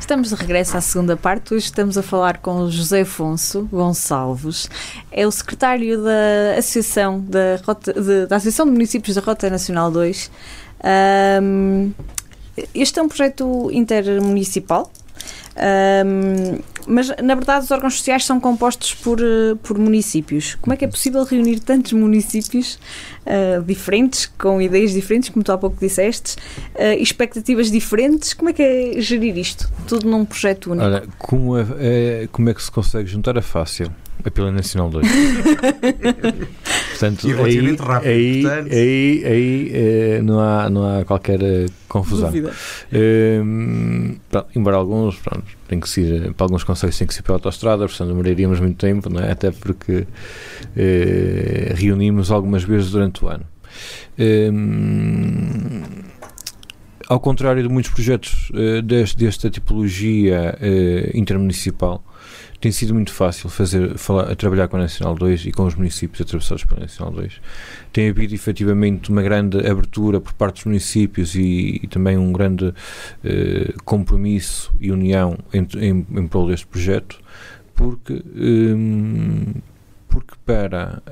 Estamos de regresso à segunda parte. Hoje estamos a falar com José Afonso Gonçalves. É o secretário da Associação, da, Rota- de- da Associação de Municípios da Rota Nacional 2. Ahm, este é um projeto intermunicipal. Ahm, mas na verdade os órgãos sociais são compostos por, eh, por municípios. Como é que é possível reunir tantos municípios ah, diferentes, com ideias diferentes, como tu há pouco disseste, ah, expectativas diferentes? Como é que é gerir isto? Tudo num projeto único? Olha, como é, é- como é que se consegue juntar a fácil? É pela Nacional 2. portanto, E aí, rápido, aí, portanto. aí, aí, eh, não, há, não há qualquer eh, confusão. Hum, pronto, embora alguns, pronto, tem que ser, eh, para alguns conselhos tem que ser pela autostrada, portanto demoraríamos muito tempo, não é? até porque eh, reunimos algumas vezes durante o ano. Hum, ao contrário de muitos projetos eh, deste, desta tipologia eh, intermunicipal, tem sido muito fácil fazer, falar, trabalhar com a Nacional 2 e com os municípios atravessados pela Nacional 2. Tem havido efetivamente uma grande abertura por parte dos municípios e, e também um grande eh, compromisso e união em, em, em prol deste projeto, porque, hum, porque para.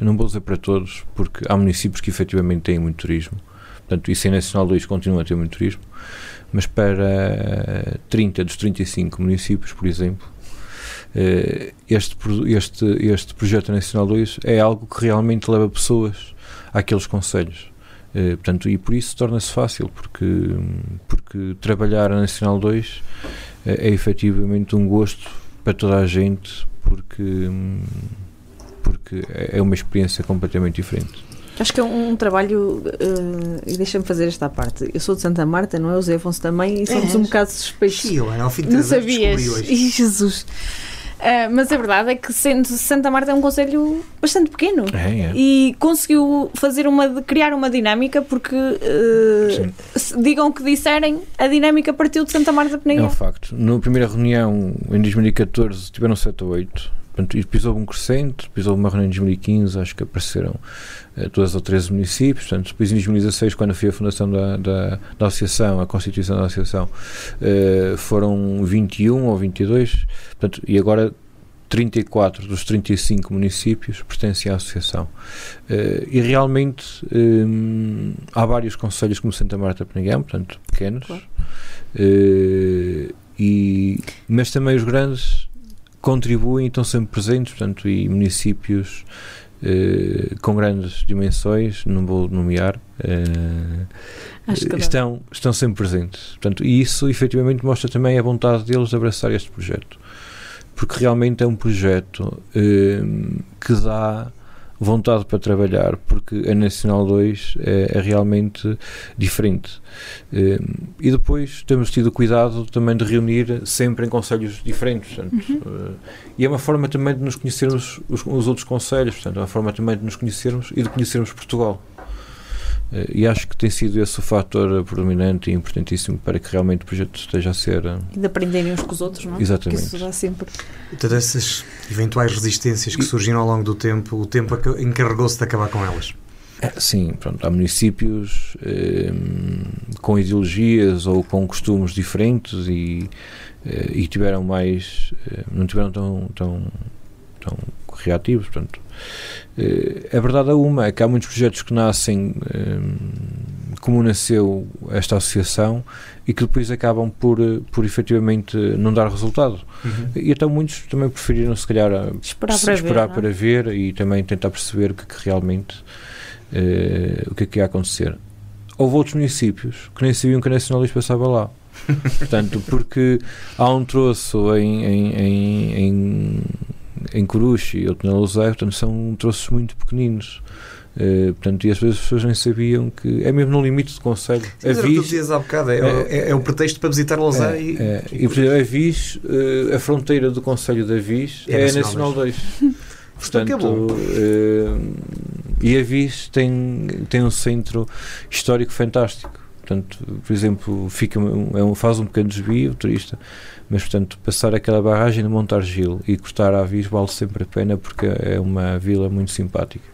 Não vou dizer para todos, porque há municípios que efetivamente têm muito turismo, portanto, isso em Nacional 2 continua a ter muito turismo, mas para 30 dos 35 municípios, por exemplo, eh, este, este, este projeto Nacional 2 é algo que realmente leva pessoas àqueles conselhos. Eh, portanto, e por isso torna-se fácil, porque, porque trabalhar a Nacional 2 eh, é efetivamente um gosto para toda a gente, porque, porque é uma experiência completamente diferente. Acho que é um, um trabalho, eh, e deixa-me fazer esta parte. Eu sou de Santa Marta, não é? O Zé Afonso também, e somos És. um bocado suspeitos. Sim, Ana, ao fim de Não sabias? hoje. Ih, Jesus! Ah, mas a verdade é que sendo Santa Marta é um conselho bastante pequeno. É, é. E conseguiu fazer uma, criar uma dinâmica porque se- digam o que disserem, a dinâmica partiu de Santa Marta de É um facto. Na primeira reunião, em 2014, tiveram 7 ou 8. Portanto, e pisou um crescente, pisou uma reunião em 2015, acho que apareceram eh, 12 ou 13 municípios. Portanto, depois em 2016, quando foi a fundação da, da, da associação, a constituição da associação, eh, foram 21 ou 22. Portanto, e agora 34 dos 35 municípios pertencem à associação. Eh, e realmente hum, há vários conselhos como Santa Marta Penegão, portanto, pequenos. Claro. Eh, e, mas também os grandes contribuem e estão sempre presentes, portanto, e municípios eh, com grandes dimensões, não vou nomear, eh, dá. estão, estão sempre presentes. Portanto, e isso efetivamente mostra também a vontade deles de abraçar este projeto. Porque realmente é um projeto eh, que dá vontade para trabalhar, porque a Nacional 2 é, é realmente diferente. Eh, e depois temos tido cuidado também de reunir sempre em conselhos diferentes. Portanto, uhum. e é uma forma também de nos conhecermos os, os outros conselhos, portanto, é uma forma também de nos conhecermos e de conhecermos Portugal. Eh, e acho que tem sido esse o fator predominante e importantíssimo para que realmente o projeto esteja a ser. Eh, e de aprenderem uns com os outros, não é? Exatamente. Porque isso dá sempre. Todas essas eventuais resistências que surgiram ao longo do tempo, o tempo encarregou-se de acabar com elas. É, sim, pronto, há municípios eh, com ideologias ou com costumes diferentes e, eh, e tiveram mais. Eh, não tiveram tão, tão, tão reativos, portanto eh, a verdade é uma, é que há muitos projetos que nascem eh, como nasceu esta associação e que depois acabam por, eh, por efetivamente não dar resultado. Uhum. E então muitos também preferiram se calhar esperar, para, esperar ver, para ver e também tentar perceber o que, que realmente uh, o que é que ia acontecer. Houve outros municípios que nem sabiam que a Nacionalista passava lá. Portanto, porque há um troço em, em, em, em em Coruche e outro na Lousé, portanto são troços muito pequeninos. Uh, portanto, e às vezes as pessoas nem sabiam que é mesmo no limite do Conselho. Sim, a Vis, dizias há bocado, é, é, é, é, o pretexto para visitar Lousé é, e, é, e, por exemplo, a Vis, uh, a fronteira do Conselho da Vis é, a Nacional 2. Portanto, uh, e a Vis tem, tem um centro histórico fantástico. Portanto, por exemplo, fica, é um, faz um pequeno desvio, o turista mas portanto passar aquela barragem de Montargil e cortar a Avis vale sempre a pena porque é uma vila muito simpática.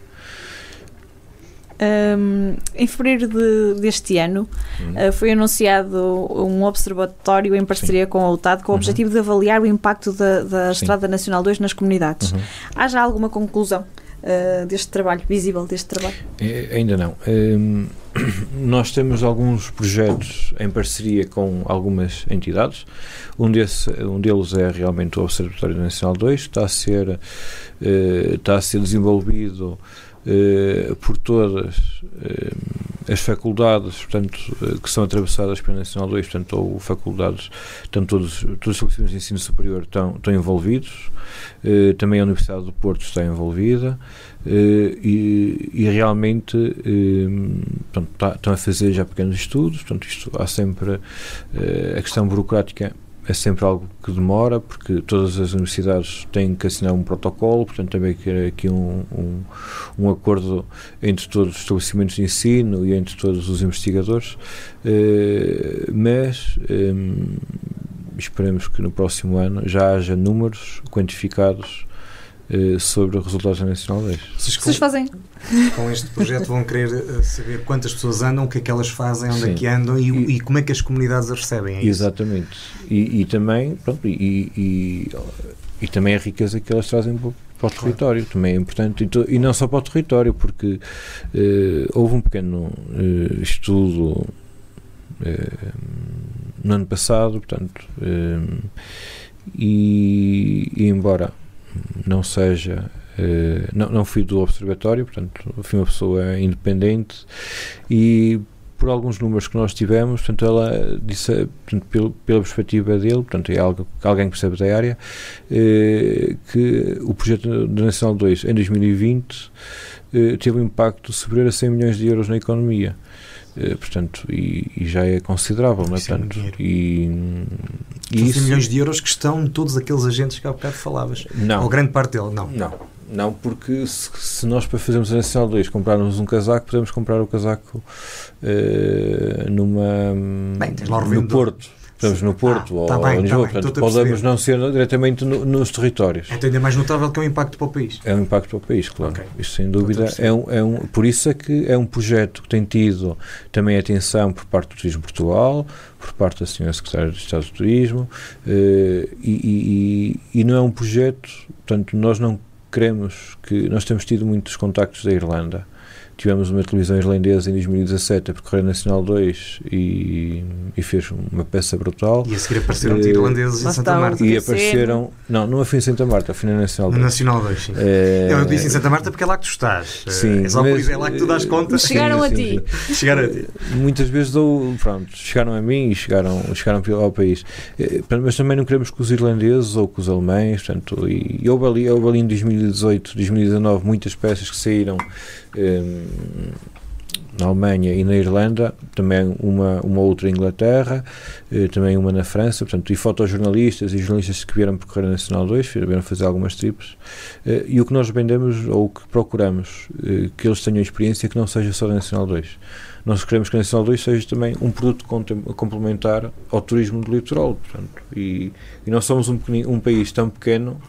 Um, em fevereiro de, deste ano uhum. uh, foi anunciado um observatório em parceria Sim. com a UTAD com o uhum. objetivo de avaliar o impacto da, da Estrada Nacional 2 nas comunidades. Uhum. Há já alguma conclusão uh, deste trabalho, visível deste trabalho? É, ainda não. Um, nós temos alguns projetos em parceria com algumas entidades. Um, desse, um deles é realmente o Observatório Nacional 2, que está a ser, uh, está a ser desenvolvido uh, por todas uh, as faculdades portanto, que são atravessadas pela Nacional 2, portanto, ou faculdades, portanto, todos, todos os estabelecimentos de ensino superior estão, estão envolvidos, também a Universidade do Porto está envolvida. Uh, e, e, realmente uh, portanto, tá, estão a fazer já pequenos estudos, portanto isto há sempre uh, a questão burocrática é sempre algo que demora, porque todas as universidades têm que assinar um protocolo, portanto também aqui um, um, um, acordo entre todos os estabelecimentos de ensino e entre todos os investigadores, mas esperemos que no próximo ano já haja números quantificados eh, sobre o resultado nacional 10. Vocês, Vocês fazem? Com este projeto vão querer uh, saber quantas pessoas andam, o que é que elas fazem, onde Sim. é que andam e, e, e, como é que as comunidades as recebem. É exatamente. E, e, também, pronto, e, e, também a riqueza que elas trazem para, para o território claro. também é importante e, não só para o território, porque uh, houve um pequeno uh, estudo no ano passado, portanto, e, e embora não seja Uh, não, não fui do observatório, portanto, fui uma pessoa independente e por alguns números que nós tivemos, portanto, ela disse, portanto, pelo, pela perspectiva dele, portanto, é algo, alguém que percebe da área, uh, que o projeto da Nacional 2 em 2020 uh, teve um impacto superior a 100 milhões de euros na economia. Uh, portanto, e, e, já é considerável, não é? Portanto, e, e isso, milhões de euros que estão todos aqueles agentes que há bocado falavas. Não. Ou grande parte dele, não. Não. Não, porque se, se nós para fazermos a Nacional 2 comprarmos um casaco, podemos comprar o casaco uh, numa, Bem, no Porto estamos no Porto ah, ou, tá bem, ou Lisboa, tá portanto podemos não ser diretamente no, nos territórios. É ainda mais notável que é um impacto para o país. É um impacto para o país, claro. Okay. Isso sem dúvida é um, é um, por isso é que é um projeto que tem tido também atenção por parte do Turismo Portugal, por parte da Sra. Secretária de Estado do Turismo, eh, e, e, e não é um projeto, portanto, nós não queremos que, nós temos tido muitos contactos da Irlanda, tivemos uma televisão irlandesa em 2017 a percorrer a Nacional 2 e, e fez uma peça brutal. E a seguir apareceram Eh, irlandeses em Santa Marta. E apareceram. Não, não foi em Santa Marta, foi na Nacional No 2. Nacional 2, sim. Eh, Eu disse em Santa Marta porque é lá que tu estás. Eh, Sim, é só mas, isso, é lá que tu dás conta. Mas chegaram a sim, ti. sim. Chegar a ti. Muitas vezes dou, pronto, chegaram a mim e chegaram, chegaram ao país. Mas também não queremos que os irlandeses ou que os alemães, portanto, e, e houve, ali, houve ali em 2018, 2019 muitas peças que saíram na Alemanha e na Irlanda, também uma, uma outra Inglaterra, eh, também uma na França, portanto, e fotojornalistas e jornalistas que vieram percorrer a Nacional 2, vieram fazer algumas trips, eh, e o que nós vendemos, ou o que procuramos, eh, que eles tenham experiência que não seja só da Nacional 2. Nós queremos que a Nacional 2 seja também um produto complementar ao turismo do litoral, portanto, e, e nós somos um, um país tão pequeno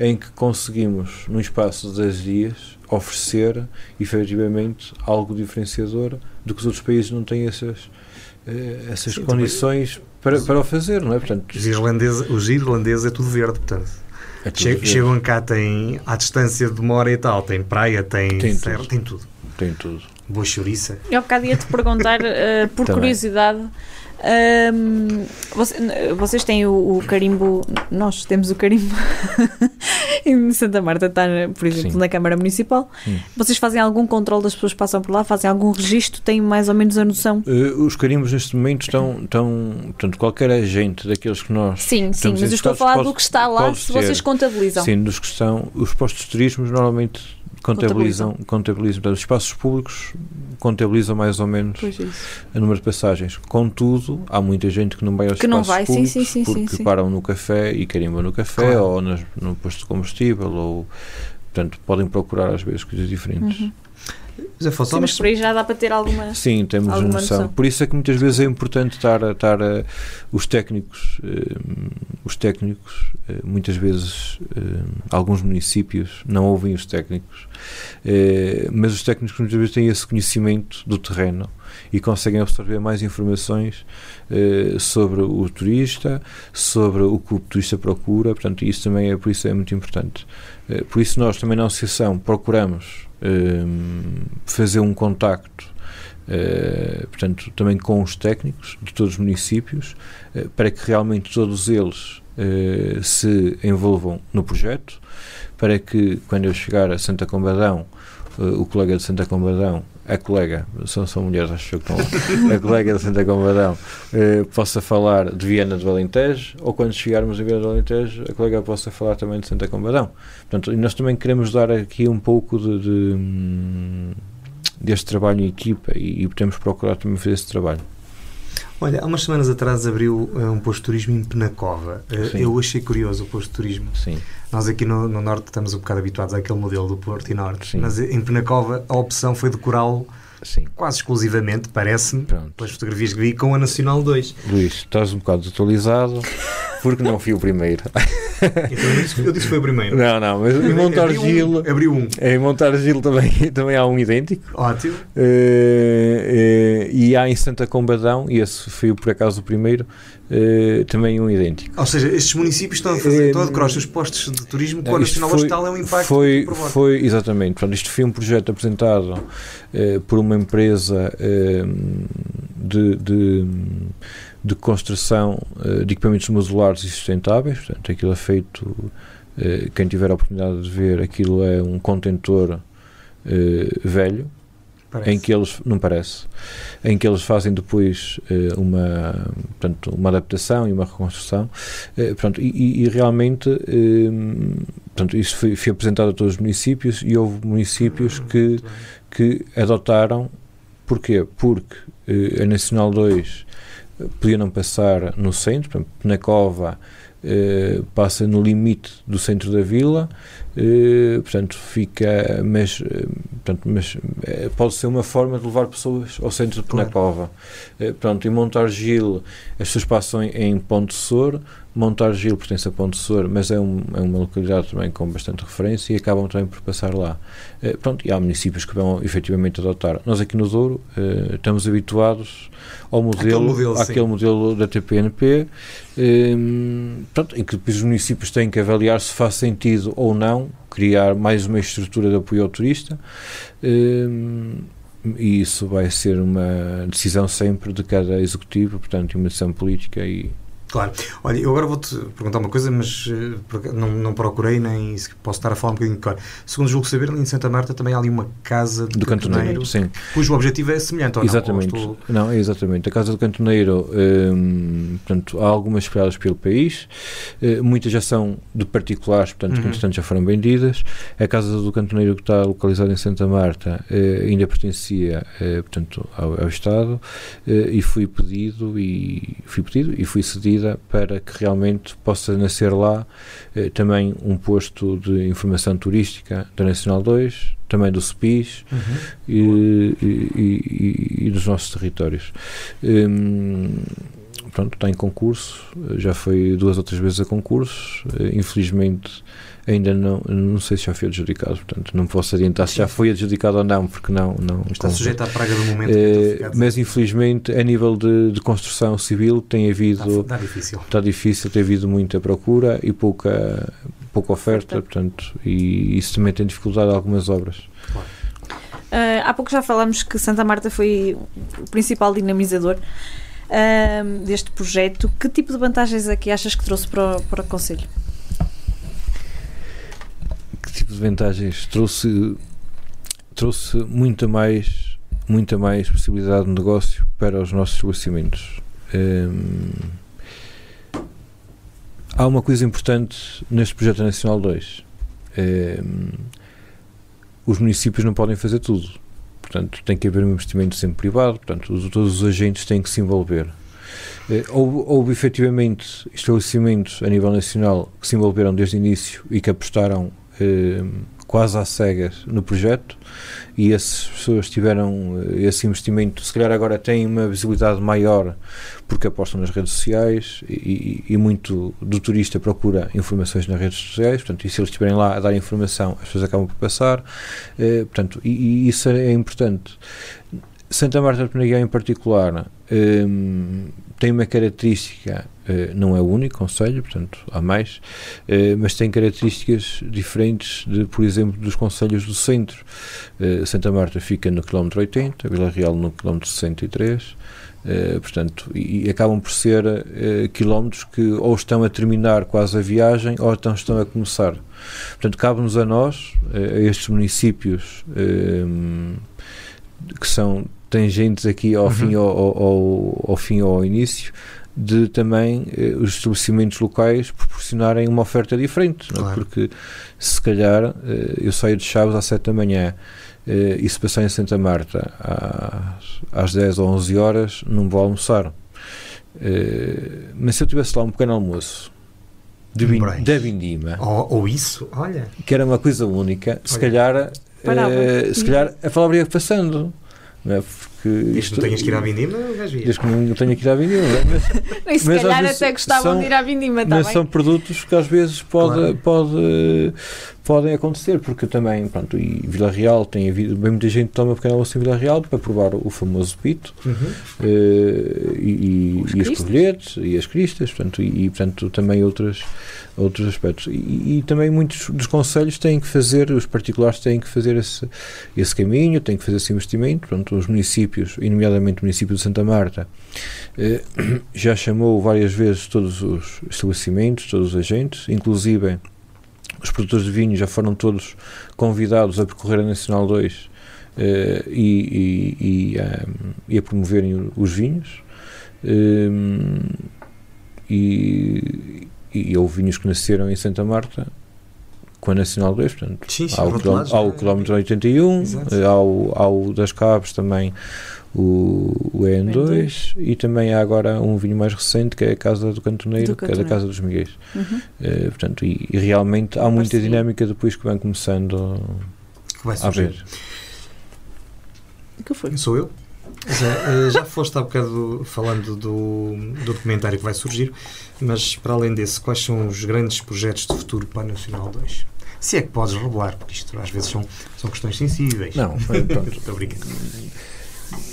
em que conseguimos, num espaço de 10 dias, oferecer efetivamente algo diferenciador do que os outros países não têm essas, eh, essas Sim, condições para, para o fazer, não é? Portanto, Os irlandeses, os irlandeses é tudo verde, portanto. é tudo Che- verde. Chegam cá, têm, à distância de uma hora e tal, tem praia, tem, Tem serra, tudo. tem tudo. tem tudo. Boa chouriça. Eu há bocado ia-te perguntar, eh, por Também. curiosidade, ehm, você- vocês têm o, o carimbo, nós temos o carimbo em Santa Marta, está, por exemplo, Sim. na Câmara Municipal. Hum. Vocês fazem algum controle das pessoas que passam por lá? Fazem algum registro? Têm mais ou menos a noção? Eh, os carimbos neste momento estão, estão portanto, qualquer agente daqueles que nós Sim, sim, mas eu estou a falar do que está lá, se vocês contabilizam. Sim, dos que estão, os postos de turismo normalmente contabilizam, contabilizam. Portanto, os espaços públicos contabilizam mais ou menos é o número de passagens. Contudo, há muita gente que não vai aos Que não espaços vai, sim, públicos sim, sim, porque sim, sim. param no café e carimbam no café Claro. ou nas- no posto de combustível ou portanto podem procurar às vezes coisas diferentes. Uhum. Afonso, Sim, mas por aí já dá para ter alguma. Sim, temos Alguma noção. noção. Por isso é que muitas vezes é importante estar, a- estar a- os técnicos, eh, os técnicos, eh, muitas vezes eh, alguns municípios não ouvem os técnicos, eh, mas os técnicos muitas vezes têm esse conhecimento do terreno e conseguem absorver mais informações eh, sobre o turista, sobre o que o turista procura, portanto isso também é por isso é muito importante. Eh, por isso nós também na associação procuramos fazer um contacto eh, portanto, também com os técnicos de todos os municípios, eh, para que realmente todos eles eh, se envolvam no projeto, para que quando eu chegar a Santa Combadão, o colega de Santa Combadão, a colega, são, são mulheres, acho que estão, a colega de Santa Combadão, eh, possa falar de Viana do Alentejo, ou quando chegarmos a Viana do Alentejo, a colega possa falar também de Santa Combadão. Portanto, nós também queremos dar aqui um pouco de, de, hum, deste trabalho em equipa e, e temos procurado também fazer esse trabalho. Olha, há umas semanas atrás abriu eh, um posto de turismo em Penacova. Eh, Sim. eu achei curioso o posto de turismo. Sim. Nós aqui no, no Norte estamos um bocado habituados àquele modelo do Porto e Norte, Sim. mas em Penacova a opção foi decorá-lo Sim. quase exclusivamente, parece-me, pelas fotografias que vi, com a Nacional 2. Luís, estás um bocado desatualizado porque não fui o primeiro. Então eu disse, que foi o primeiro. Não, não, mas em Montar Abriu um, abriu um. em Montar Gil também, também há um idêntico. Ótimo. Eh, eh, e há em Santa Combadão, e esse foi por acaso o primeiro, eh, também um idêntico. Ou seja, estes municípios estão a fazer, a decorar os postos de turismo com a Nacional foi- Hospital é um impacto Foi, foi exatamente. Portanto, isto foi um projeto apresentado por uma empresa de, de, de construção eh, de equipamentos modulares e sustentáveis. Portanto, aquilo é feito. eh, quem tiver a oportunidade de ver, aquilo é um contentor eh, velho Parece. em que eles não parece em que eles fazem depois eh, uma portanto uma adaptação e uma reconstrução eh, pronto, e, e- realmente eh, portanto, isso foi, foi apresentado a todos os municípios e houve municípios que, Muito bem. que adotaram porquê? porque a Nacional 2 podia não passar no centro, por exemplo, na cova eh, passa no limite do centro da vila eh, portanto fica mas, eh, portanto, mas eh, pode ser uma forma de levar pessoas ao centro de Claro. Penacova Eh, pronto, em Montar Gil as pessoas passam em, em Ponte Sor Montar Gil pertence a Ponte Sor mas é, um- é uma localidade também com bastante referência e acabam também por passar lá Eh, pronto, e há municípios que vão efetivamente adotar nós aqui no Douro eh, estamos habituados ao modelo, modelo, sim. àquele modelo da TPNP eh, pronto, em que depois os municípios têm que avaliar se faz sentido ou não criar mais uma estrutura de apoio ao turista. Hum, e isso vai ser uma decisão sempre de cada executivo, portanto, uma decisão política e Claro. Olha, eu agora vou-te perguntar uma coisa, mas uh, não, não procurei, nem posso estar a falar um bocadinho de cor. Segundo julgo saber, ali em Santa Marta também há ali uma casa de do cantoneiro, sim. cujo objetivo é semelhante, ou exatamente. não? Ou estou... Não, exatamente. A casa do cantoneiro, hum, portanto, há algumas espalhadas pelo país, uh, muitas já são de particulares, portanto, uhum. que entretanto já foram vendidas. A casa do cantoneiro que está localizada em Santa Marta uh, ainda pertencia, portanto, ao, ao Estado e fui pedido e fui pedido e fui cedido para que realmente possa nascer lá eh, também um posto de informação turística da Nacional 2, também do SPIS uhum. e, e, e, e, dos nossos territórios. Hum, pronto, está em concurso, já foi duas ou três vezes a concurso, eh, infelizmente ainda não, não sei se já foi adjudicado, portanto não posso adiantar se já foi adjudicado ou não, porque não... não Está sujeito à praga do momento. É, mas infelizmente a nível de, de, construção civil tem havido... Está, está, difícil. Está difícil, tem havido muita procura e pouca, pouca oferta, portanto, e isso também tem dificuldade algumas obras. Claro. Uh, há pouco já falamos que Santa Marta foi o principal dinamizador uh, deste projeto. Que tipo de vantagens é que achas que trouxe para o, para o Conselho? Vantagens trouxe trouxe muita mais muita mais possibilidade de negócio para os nossos estabelecimentos. Hum, há uma coisa importante neste projeto nacional 2 hum, os municípios não podem fazer tudo. Portanto tem que haver um investimento sempre privado portanto todos os agentes têm que se envolver. Eh, houve, houve efetivamente estabelecimentos a nível nacional que se envolveram desde o início e que apostaram quase às cegas no projeto e essas pessoas tiveram eh, esse investimento, se calhar agora têm uma visibilidade maior porque apostam nas redes sociais e, e, muito do turista procura informações nas redes sociais, portanto, e se eles estiverem lá a dar informação, as pessoas acabam por passar, eh, portanto, e, e, isso é importante. Santa Marta de Penaguião em particular eh, tem uma característica eh, não é o único conselho, portanto há mais, eh, mas tem características diferentes de, por exemplo, dos conselhos do centro. Eh, Santa Marta fica no quilómetro 80, Vila Real no quilómetro 63, portanto, e, acabam por ser quilómetros que ou estão a terminar quase a viagem ou então estão a começar. Portanto, cabe-nos a nós, a estes municípios que são tangentes aqui ao uhum. fim ao, ao, ao, fim ou ao início, de também eh, os estabelecimentos locais proporcionarem uma oferta diferente, é? claro. porque se calhar eh, eu saio de Chaves às 7 da manhã eh, e se passar em Santa Marta às, às 10 ou 11 horas não vou almoçar. Eh, mas se eu tivesse lá um pequeno almoço de vin, da Vindima ou, ou, isso, olha que era uma coisa única, olha. se calhar eh, se calhar a palavra ia passando não é? Porque desde isto, que não tenhas que ir à Vindima, Desde que não tenha que ir à Vindima. Mas, e se mas calhar até gostavam são, de ir à Vindima também. Mas são produtos que às vezes pode, claro. pode, podem acontecer, porque também, pronto, e Vila Real tem havido, bem muita gente toma pequeno almoço em Vila Real para provar o famoso pito uhum. uh, e, e, os, e os colheres e as cristas, portanto, e, e portanto também outras, outros aspectos. E, e, também muitos dos conselhos têm que fazer, os particulares têm que fazer esse, esse caminho, têm que fazer esse investimento, portanto, os municípios, e nomeadamente o município de Santa Marta, uh, já chamou várias vezes todos os estabelecimentos, todos os agentes, inclusive os produtores de vinho já foram todos convidados a percorrer a Nacional 2 uh, eh, e, e, e, um, e, a promoverem os vinhos. Um, e, e houve vinhos que nasceram em Santa Marta com a Nacional 2, portanto, sim, sim, há, o quilómetro, quilómetro 81, há o, há o das Cabres também o, o EN2 e também há agora um vinho mais recente que é a Casa do Cantoneiro, do que é da Casa dos Miguéis. Uhum. Uh, portanto, e, e, realmente há muita dinâmica depois que vem começando que vai a ver. que foi? Sou eu? Já, eh, já foste há bocado falando do, do documentário que vai surgir, mas para além desse, quais são os grandes projetos de futuro para a Nacional 2? Se é que podes revelar, porque isto às vezes são, são questões sensíveis. Não, pronto. Estou brincando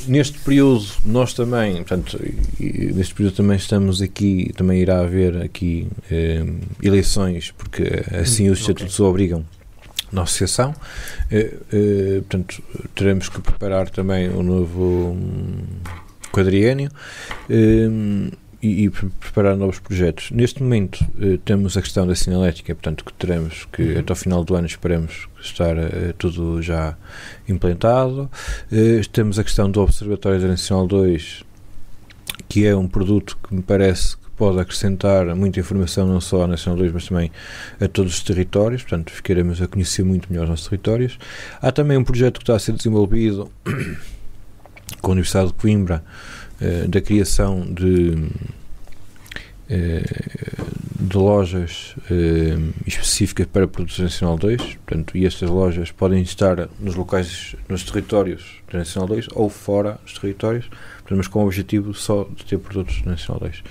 neste período nós também, portanto, neste período também estamos aqui, também irá haver aqui eh, eleições, porque assim os estatutos okay. obrigam na associação. Eh, eh, portanto, teremos que preparar também o novo hum, quadriênio eh, e, e pre- preparar novos projetos. Neste momento eh, temos a questão da sinalética, portanto, que teremos que Uhum. até ao final do ano esperemos estar eh, tudo já implantado. Eh, temos a questão do Observatório da Nacional 2, que é um produto que me parece que pode acrescentar muita informação não só à Nacional 2, mas também a todos os territórios, portanto ficaremos a conhecer muito melhor os nossos territórios. Há também um projeto que está a ser desenvolvido com a Universidade de Coimbra eh, da criação de, eh, de lojas eh, específicas para produtos Nacional 2, portanto, e estas lojas podem estar nos locais, nos territórios da Nacional 2 ou fora dos territórios, portanto, mas com o objetivo só de ter produtos Nacional 2.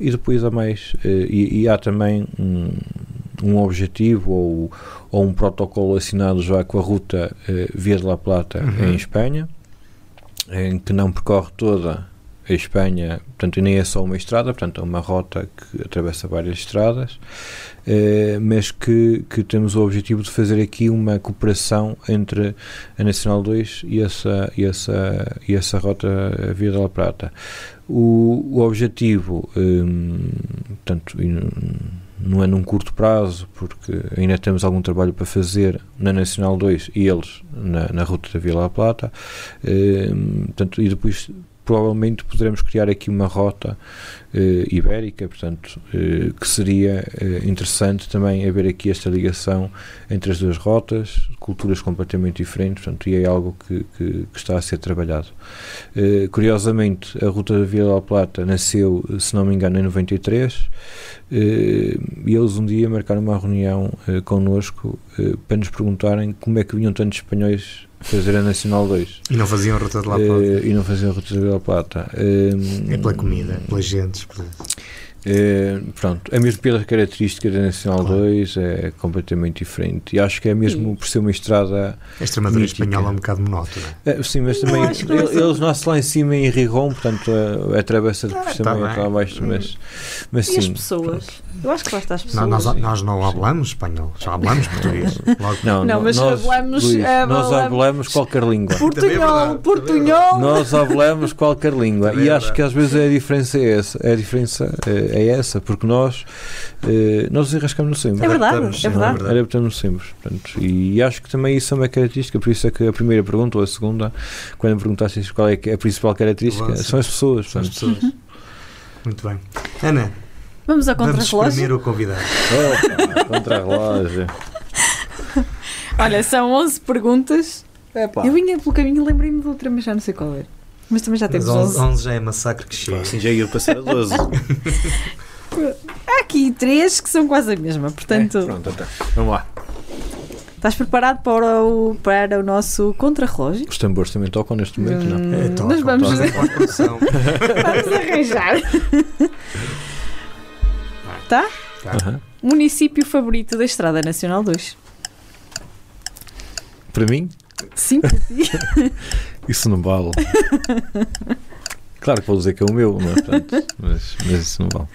E depois há mais, e, e há também um, um objetivo ou, ou um protocolo assinado já com a ruta Via de la Plata Uhum. em Espanha, em que não percorre toda a Espanha, portanto, nem é só uma estrada, portanto, é uma rota que atravessa várias estradas, eh, mas que, que temos o objetivo de fazer aqui uma cooperação entre a Nacional 2 e essa, e essa, e essa rota Via de la Prata. O, o objetivo, hum, portanto, não é num curto prazo, porque ainda temos algum trabalho para fazer na Nacional 2 e eles na, na ruta da Via La Plata, hum, portanto, e depois provavelmente poderemos criar aqui uma rota eh, ibérica, portanto, eh, que seria eh, interessante também haver aqui esta ligação entre as duas rotas, culturas completamente diferentes, portanto, e é algo que, que- que está a ser trabalhado. Curiosamente, a ruta da Via La Plata nasceu, se não me engano, em 93, eh, e eles um dia marcaram uma reunião connosco para nos perguntarem como é que vinham tantos espanhóis fazer a Nacional 2 E não faziam ruta de lá eh, para e não faziam a ruta da Via La Plata. Eh, É pela comida, pelas gentes. pela- eh, pronto, é mesmo pela característica da Nacional Claro. 2 é completamente diferente e acho que é mesmo por ser uma estrada A Extremadura Mítica. espanhola é um bocado monótona. É, sim, mas também não é ele- eles nascem lá em cima em Rigon, portanto a, a travessa de Ah, por tá bem. lá abaixo, mas, mas E as sim. pessoas? Eu acho que lá está as pessoas. Não, nós, nós não hablamos espanhol, só hablamos português. Logo, Não, Não, mas nós, hablamos- Luís, nós hablamos qualquer língua. É Portunhol, é portunhol. Nós hablamos qualquer língua e é acho que às vezes a diferença é essa, a diferença eh, é essa, porque nós eh, nós enrascamos sempre. É verdade, Adaptamos, é verdade. é Adaptamos sempre. Portanto, e acho que também isso é uma característica, por isso é que a primeira pergunta ou a segunda, quando me perguntaste qual é é a principal característica, Nossa. são as pessoas. São as pessoas. Muito bem. Ana, Vamos ao vamos contra-relógio? espremer o convidado. Opa, contra a relógio. Olha, são 11 perguntas. Epá. Eu vinha pelo caminho e lembrei-me de outra, mas já não sei qual era. Mas também já Mas temos 11, 11. 11 já é massacre que chega. Assim já ia passar a 12. Há aqui três que são quase a mesma. Portanto, Pronto, então. Vamos lá. estás preparado para o, para o nosso contra-relógio? Os tambores também tocam neste momento, não? Hum, É, toca, Nós vamos, toca em pós-produção. vamos arranjar. tá? Tá. Aham. Município favorito da Estrada Nacional 2. Para mim, Sim, para ti. isso não vale. Claro que vou dizer que é o meu, não é? Portanto, mas, mas isso não vale.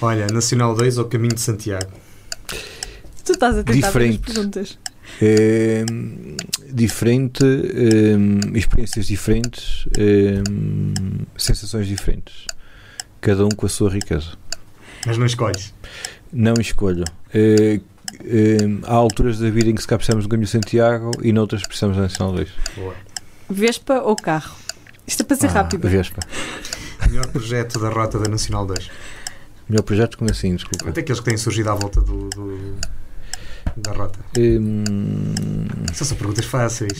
Olha, Nacional 2 ou Caminho de Santiago? Tu estás a tentar Diferente. as perguntas. É, diferente, é, experiências diferentes, é, sensações diferentes. Cada um com a sua riqueza. Mas não escolhes. Não escolho. É, é, há alturas da vida em que se calhar precisamos do Caminho de Santiago e noutras precisamos da Nacional 2. Boa. Vespa ou carro? Isto é para ser Ah, rápido. Vespa. Melhor projeto da rota da Nacional 2. Melhor projeto, como assim? Desculpa. Até aqueles que têm surgido à volta do, do- da rota. Hum, São só perguntas fáceis.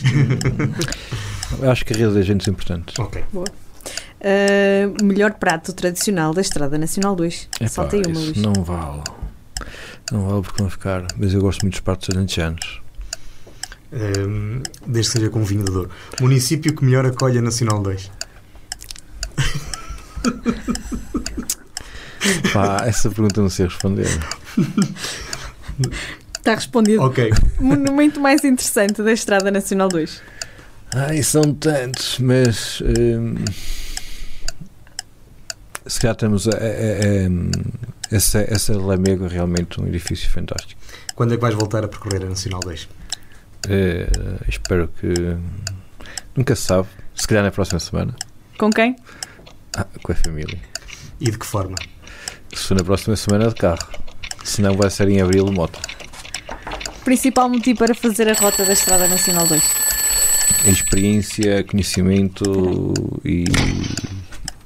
acho que a rede de agentes é importante. ok. Uh, melhor prato tradicional da Estrada Nacional 2. Epá, Saltei uma, isso Luís. não vale. Não vale porque vão ficar. Mas eu gosto muito dos pratos alentejanos. Hum, desde que seja com vinho de Douro. Município que melhor acolhe a Nacional 2. Pá, essa pergunta não sei responder. Está respondido. Ok. Monumento mais interessante da Estrada Nacional 2. Ai, são tantos, mas. hum, se calhar temos a, a- a- hum, essa, essa Lamego é realmente um edifício fantástico. Quando é que vais voltar a percorrer a Nacional 2? Eh, espero que. Nunca se sabe. Se calhar na próxima semana. Com quem? Ah, com a família. E de que forma? Se for na próxima semana de carro. Se não, vai ser em abril de moto. Principal motivo para fazer a rota da Estrada Nacional 2? Experiência, conhecimento e,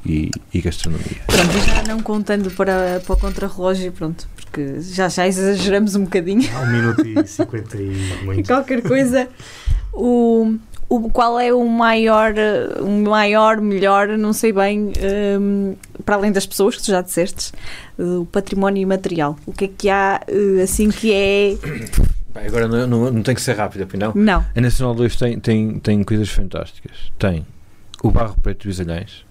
e, e gastronomia. Pronto, já não contando para, para o contrarrelógio, pronto, porque já, já exageramos um bocadinho. Há um minuto e cinquenta e muito. Qualquer coisa. O, o, qual é o maior, o maior, melhor, não sei bem, hum, para além das pessoas que tu já disseste, o património imaterial? O que é que há eh, assim que é. Agora não, não, não tem que ser rápido, afinal. Não. A Nacional 2 tem, tem, tem coisas fantásticas. Tem o Barro Preto dos Alhães.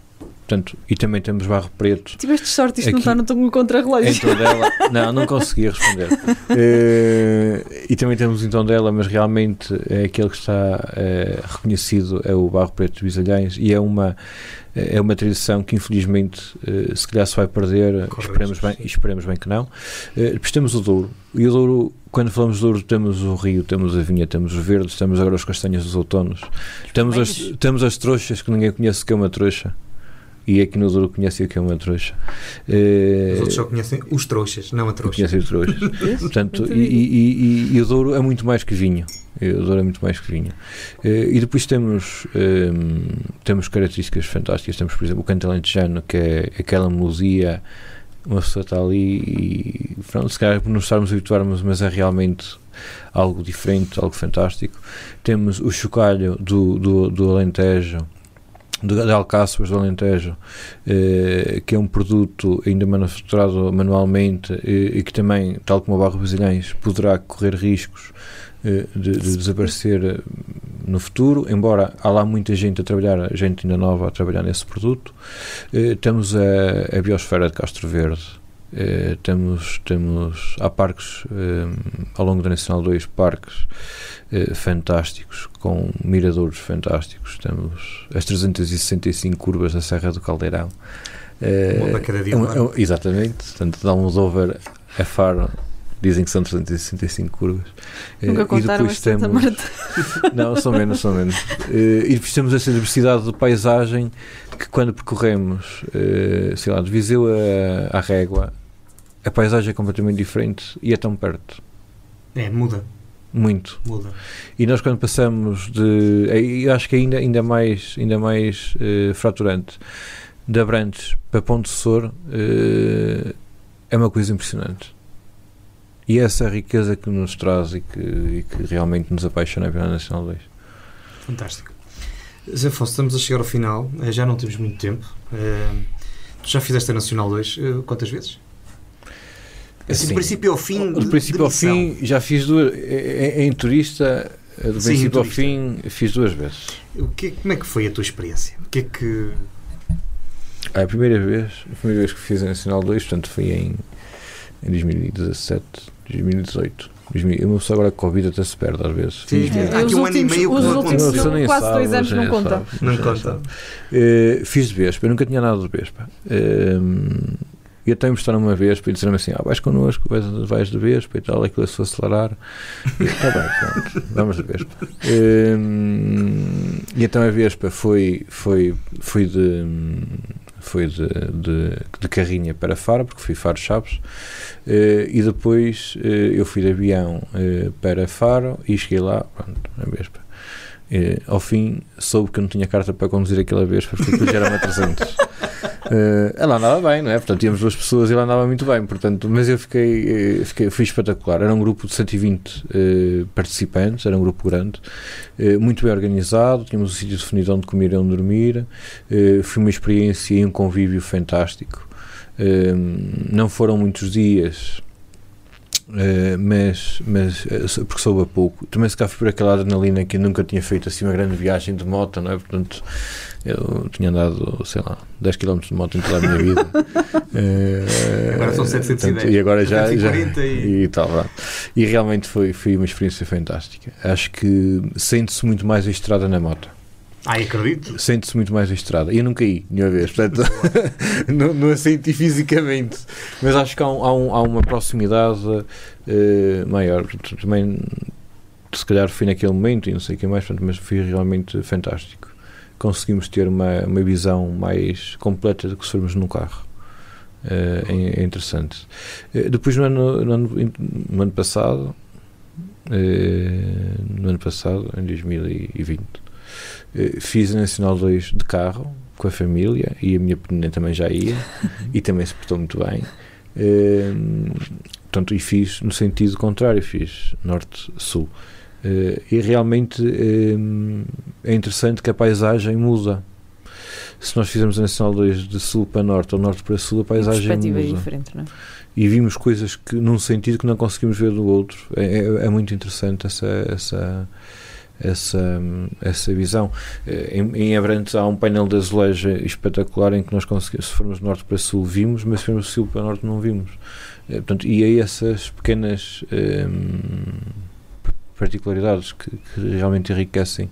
Portanto, e também temos Barro Preto Tiveste sorte, isto não Aqui- está no teu contrarrelógio. em Tondela. Não, não consegui responder. Eh, e também temos em Tondela, mas realmente é aquele que está eh, reconhecido é o Barro Preto dos Alhães e é uma é uma tradição que infelizmente eh, se calhar se vai perder, Corre esperemos bem, esperemos bem que não. Eh, depois temos o Douro. E o Douro, quando falamos de Douro, temos o rio, temos a vinha, temos os verdes, temos agora os castanhos dos outonos, temos as, temos as trouxas que ninguém conhece o que é uma trouxa. E aqui no Douro conhece o que é uma trouxa. Eh, Os outros só conhecem os trouxas, não a trouxa. conhecem os trouxas. Portanto, e, e- e- e o Douro é muito mais que vinho. E O Douro é muito mais que vinho. Eh, E depois temos, ehm, temos características fantásticas. Temos, por exemplo, o canto alentejano, que é aquela melodia. Uma pessoa está ali e, pronto, se calhar por não estarmos habituarmos, mas é realmente algo diferente, algo fantástico. Temos o chocalho do, do, do Alentejo, de Alcáçovas do Alentejo, eh, que é um produto ainda manufaturado manualmente e que também, tal como o barro Basilhães, poderá correr riscos eh, de, de desaparecer eh, no futuro, embora há lá muita gente a trabalhar, gente ainda nova a trabalhar nesse produto. Eh, temos a, a Biosfera de Castro Verde, eh, temos, temos, há parques, eh, ao longo da Nacional 2, parques eh, fantásticos, com miradores fantásticos. Temos as 365 curvas da Serra do Caldeirão. Eh, Uma para cada dia é um- é um- exatamente, portanto, dá uns over a Faro. Dizem que são 365 curvas. Eh, Nunca e contaram depois a Santa temos- Marta. não, são menos, são menos. Eh, e depois temos essa diversidade de paisagem que quando percorremos, eh, sei lá, de Viseu a, a Régua, a paisagem é completamente diferente e é tão perto. É, muda, Muito. muda. E nós quando passamos de. Eu acho que ainda, ainda mais, ainda mais eh, fraturante. De Abrantes para Ponte Sor eh, é uma coisa impressionante. E essa riqueza que nos traz e que, e que realmente nos apaixona pela Nacional 2. Fantástico. Zé Afonso, estamos a chegar ao final, eh, já não temos muito tempo. Eh, Tu já fizeste a Nacional 2 eh, quantas vezes? Assim, Sim. do princípio ao fim. Do de- princípio de ao fim, já fiz duas. Em, em turista, do Sim, princípio ao fim, fiz duas vezes. O que, como é que foi a tua experiência? O que é que. Ah, A primeira vez, a primeira vez que fiz a Nacional 2, portanto, foi em, em 2017, 2018. 2000. Uma pessoa agora com Covid até se perde às vezes. Sim, é. mesmo. Há aqui os um ano e últimos, meio que os não últimos não, quase sabe, dois anos não conta. sabe, Não conta. sabe. Eh, fiz de Vespa, eu nunca tinha nada de Vespa. Eh, e até me mostraram uma Vespa e disseram assim: ah, vais connosco, vais, vais de Vespa e tal, aquilo se acelerar. Está bem, pronto, vamos de Vespa. Eh, e então a Vespa foi, foi, foi de. Foi de, de, de carrinha para Faro, porque fui Faro Chaves, eh, e depois eh, eu fui de avião eh, para Faro e cheguei lá, pronto, a Vespa. Eh, ao fim soube que eu não tinha carta para conduzir aquela vez porque aquilo já era uma 300 Eh, ela andava bem, não é? Portanto, tínhamos duas pessoas e ela andava muito bem, portanto, mas eu fiquei, eh, fiquei fui espetacular. Era um grupo de 120 eh, participantes, era um grupo grande, eh, muito bem organizado, tínhamos um sítio definido onde comer e onde dormir. Foi uma experiência e um convívio fantástico. Não foram muitos dias, eh, mas, mas eh, porque soube a pouco. Também se cá fui por aquela adrenalina que eu nunca tinha feito assim uma grande viagem de moto, não é? Portanto, eu tinha andado, sei lá, 10 km de moto em toda a minha vida. Eh, Agora são 710. portanto, E agora já. já 740 e- e tal, vá. E realmente foi, foi uma experiência fantástica. Acho que sente-se muito mais a estrada na moto. Ai, acredito. Sente-se muito mais estrada. Eu não caí nenhuma vez, portanto, não, não a senti fisicamente. Mas acho que há, um- há um- há uma proximidade eh, maior. Também se calhar foi naquele momento e não sei o que mais, portanto, mas foi realmente fantástico. Conseguimos ter uma, uma visão mais completa do que se formos num carro. Eh, é, é interessante. Eh, depois, no ano, no ano, no ano passado, no ano passado, em 2020, eh, fiz a Nacional 2 de carro com a família e a minha pequenina também já ia e também se portou muito bem. Eh, portanto, e fiz no sentido contrário, fiz norte-sul. Eh, e realmente eh, é interessante que a paisagem muda. Se nós fizermos a Nacional 2 de sul para norte ou norte para sul, a A paisagem é muda diferente, não é? e vimos coisas que num sentido que não conseguimos ver do outro é, é, é muito interessante essa essa essa, essa visão. Eh, em, em Abrantes há um painel de azulejo espetacular em que nós conseguimos, se formos de norte para sul vimos, mas se formos de sul para norte não vimos. Eh, portanto, e aí essas pequenas ehm, particularidades que, que realmente enriquecem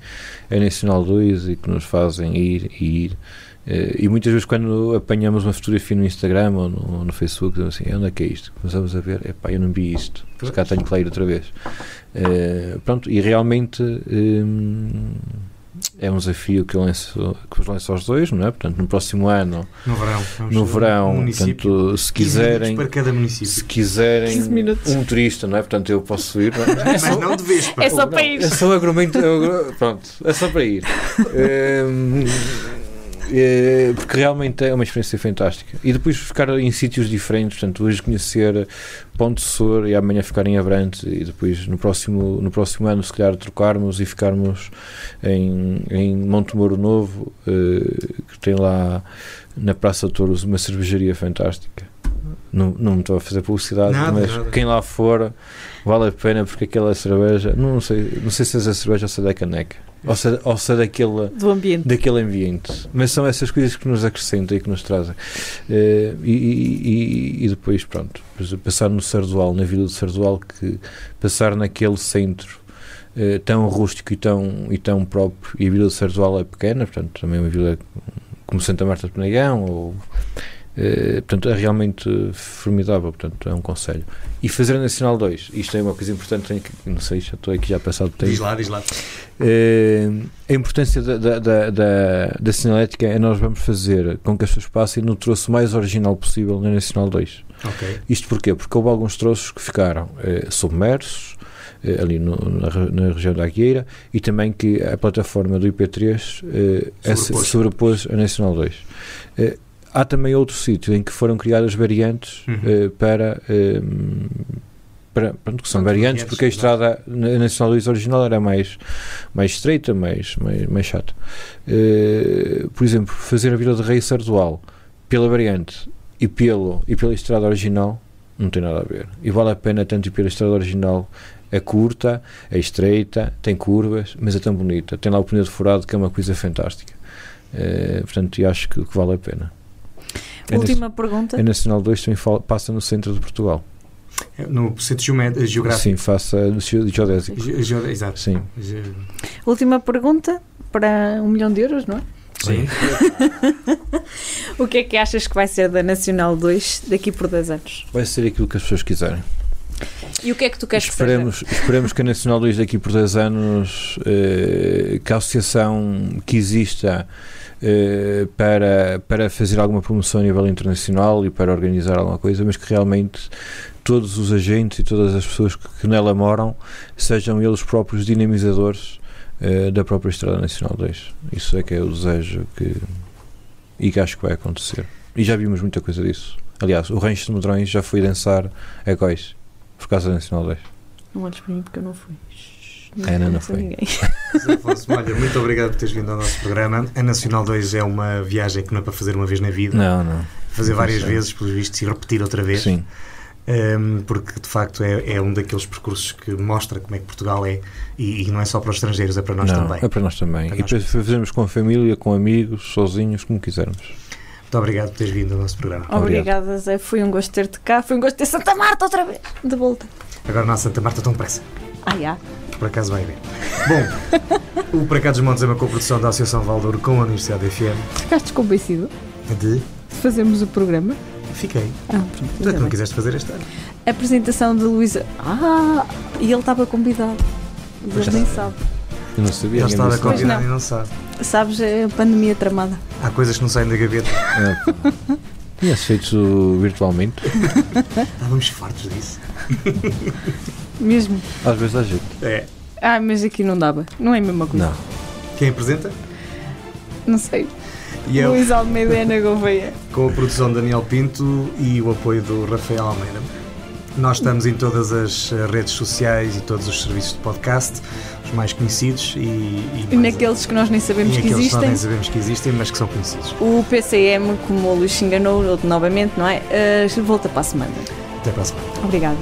a Nacional 2 e que nos fazem ir e ir e muitas vezes quando apanhamos uma fotografia no Instagram ou no, no Facebook, dizemos assim, onde é que é isto? Começamos a ver, epá, eu não vi isto, se cá tenho que lá ir outra vez. Eh, pronto, e realmente hum, é um desafio que eu lanço, que vos lanço aos dois, não é? Portanto, no próximo ano, No verão. No verão, um município. portanto, se 15 minutos quiserem, para cada se município. quiserem 15 minutos. um turista, não é? Portanto, eu posso ir, não é? Mas não de Vespa. É só para ir. É só agrumento, é pronto, é só para ir. Hum, é, porque realmente é uma experiência fantástica. E depois ficar em sítios diferentes, portanto, hoje conhecer Ponte Sor e amanhã ficar em Abrantes e depois no próximo, no próximo ano, se calhar, trocarmos e ficarmos em, em Montemoro Novo, eh, que tem lá na Praça de Touros uma cervejaria fantástica. Não, não me estou a fazer publicidade, Nada, mas nada. quem lá for vale a pena porque aquela cerveja, não sei, não sei se é a cerveja ou se é da caneca, ou se, é- ou se é daquele, Do ambiente. daquele ambiente. Mas são essas coisas que nos acrescentam e que nos trazem. Eh, e, e- e- depois, pronto, passar no Sardual, na Vila do Sardual, que passar naquele centro eh, tão rústico e tão, e tão próprio, e a Vila do Sardual é pequena, portanto, também é uma vila como Santa Marta de Penagão, ou. Eh, portanto, é realmente formidável. Portanto, é um conselho. E fazer a Nacional 2, isto é uma coisa importante. tenho que- Não sei, já estou aqui já passado tempo. Diz lá, diz lá. Eh, a importância da, da, da, da, da sinalética é nós vamos fazer com que as pessoas passem no troço mais original possível na Nacional 2. Ok. Isto porquê? Porque houve alguns troços que ficaram eh, submersos ali no- na, na região da Agueira e também que a plataforma do IP3 eh, essa- Sobrepôs. sobrepôs a Nacional 2. Eh, há também outro sítio em que foram criadas variantes Uhum. eh, para, eh, para pronto, que são variantes variantes, porque a estrada na Nacional 2 original era mais, mais estreita, mais, mais, mais chata. Eh, por exemplo, fazer a Vila de Rei Sardual pela variante e, pelo, e pela estrada original não tem nada a ver. E vale a pena tanto ir pela estrada original. É curta, é estreita, tem curvas, mas é tão bonita. Tem lá o pneu de furado que é uma coisa fantástica. Eh, portanto, acho que, que vale a pena. É Última pergunta. A Nacional 2 também fala- passa no centro de Portugal. No centro Sim, geográfico. faça no ge- geodésico. Ge- ge- Exato. Sim. Ge- Última pergunta para um milhão de euros, não é? Sim. O que é que achas que vai ser da Nacional 2 daqui por 10 anos? Vai ser aquilo que as pessoas quiserem. E o que é que tu queres Esperemos, esperemos que a Nacional 2 daqui por 10 anos, eh, que a associação que exista eh, para, para fazer alguma promoção a nível internacional e para organizar alguma coisa, mas que realmente todos os agentes e todas as pessoas que, que nela moram sejam eles próprios dinamizadores eh, da própria Estrada Nacional 2. Isso é que é o desejo que, e que acho que vai acontecer. E já vimos muita coisa disso. Aliás, o Rancho de Medrões já foi dançar a Góis por causa da Nacional 2. Não olhes para mim porque eu não fui. A Ana não foi. Afonso, olha, muito obrigado por teres vindo ao nosso programa. A Nacional 2 é uma viagem que não é para fazer uma vez na vida, Não, não. fazer várias Sim. vezes, pelos vistos, e repetir outra vez. Sim, Um, porque de facto é, é um daqueles percursos que mostra como é que Portugal é e, e não é só para os estrangeiros, é para nós não, também. é para nós também. Para e nós. depois fazemos com a família, com amigos, sozinhos, como quisermos. Muito obrigado por teres vindo ao nosso programa. Obrigada, Zé. Foi um gosto ter-te cá. Foi um gosto ter Santa Marta outra vez. De volta. Agora na Santa Marta tão depressa, Ah, já. por acaso vai ver. Bom, o Para Cá dos Montes é uma coprodução da Associação Valdouro com a Universidade FM Ficaste convencido de... de fazermos o programa? Fiquei. Ah, pronto. É que não bem. quiseste fazer este ano. Apresentação de Luísa. Ah, e ele estava convidado. Mas nem sabe. Eu não sabia. Ele ninguém estava convidado não. e não sabe. Sabes, é a pandemia tramada. Há coisas que não saem da gaveta. É. Tinha-se feito virtualmente. Estávamos fartos disso. Mesmo. Às vezes há jeito. É. Ah, mas aqui não dava. Não é a mesma coisa. Não. Quem apresenta? Não sei. E eu, Luís Almeida e Ana Gouveia. com a produção de Daniel Pinto e o apoio do Rafael Almeida. Nós estamos em todas as eh, redes sociais e todos os serviços de podcast, os mais conhecidos e, e, E mais- naqueles que nós nem sabemos e que aqueles que nós existem. nem sabemos que existem, mas que são conhecidos. O PCM, como o Luís se enganou novamente, não é? Uh, volta para a semana. Até para a semana. Obrigada.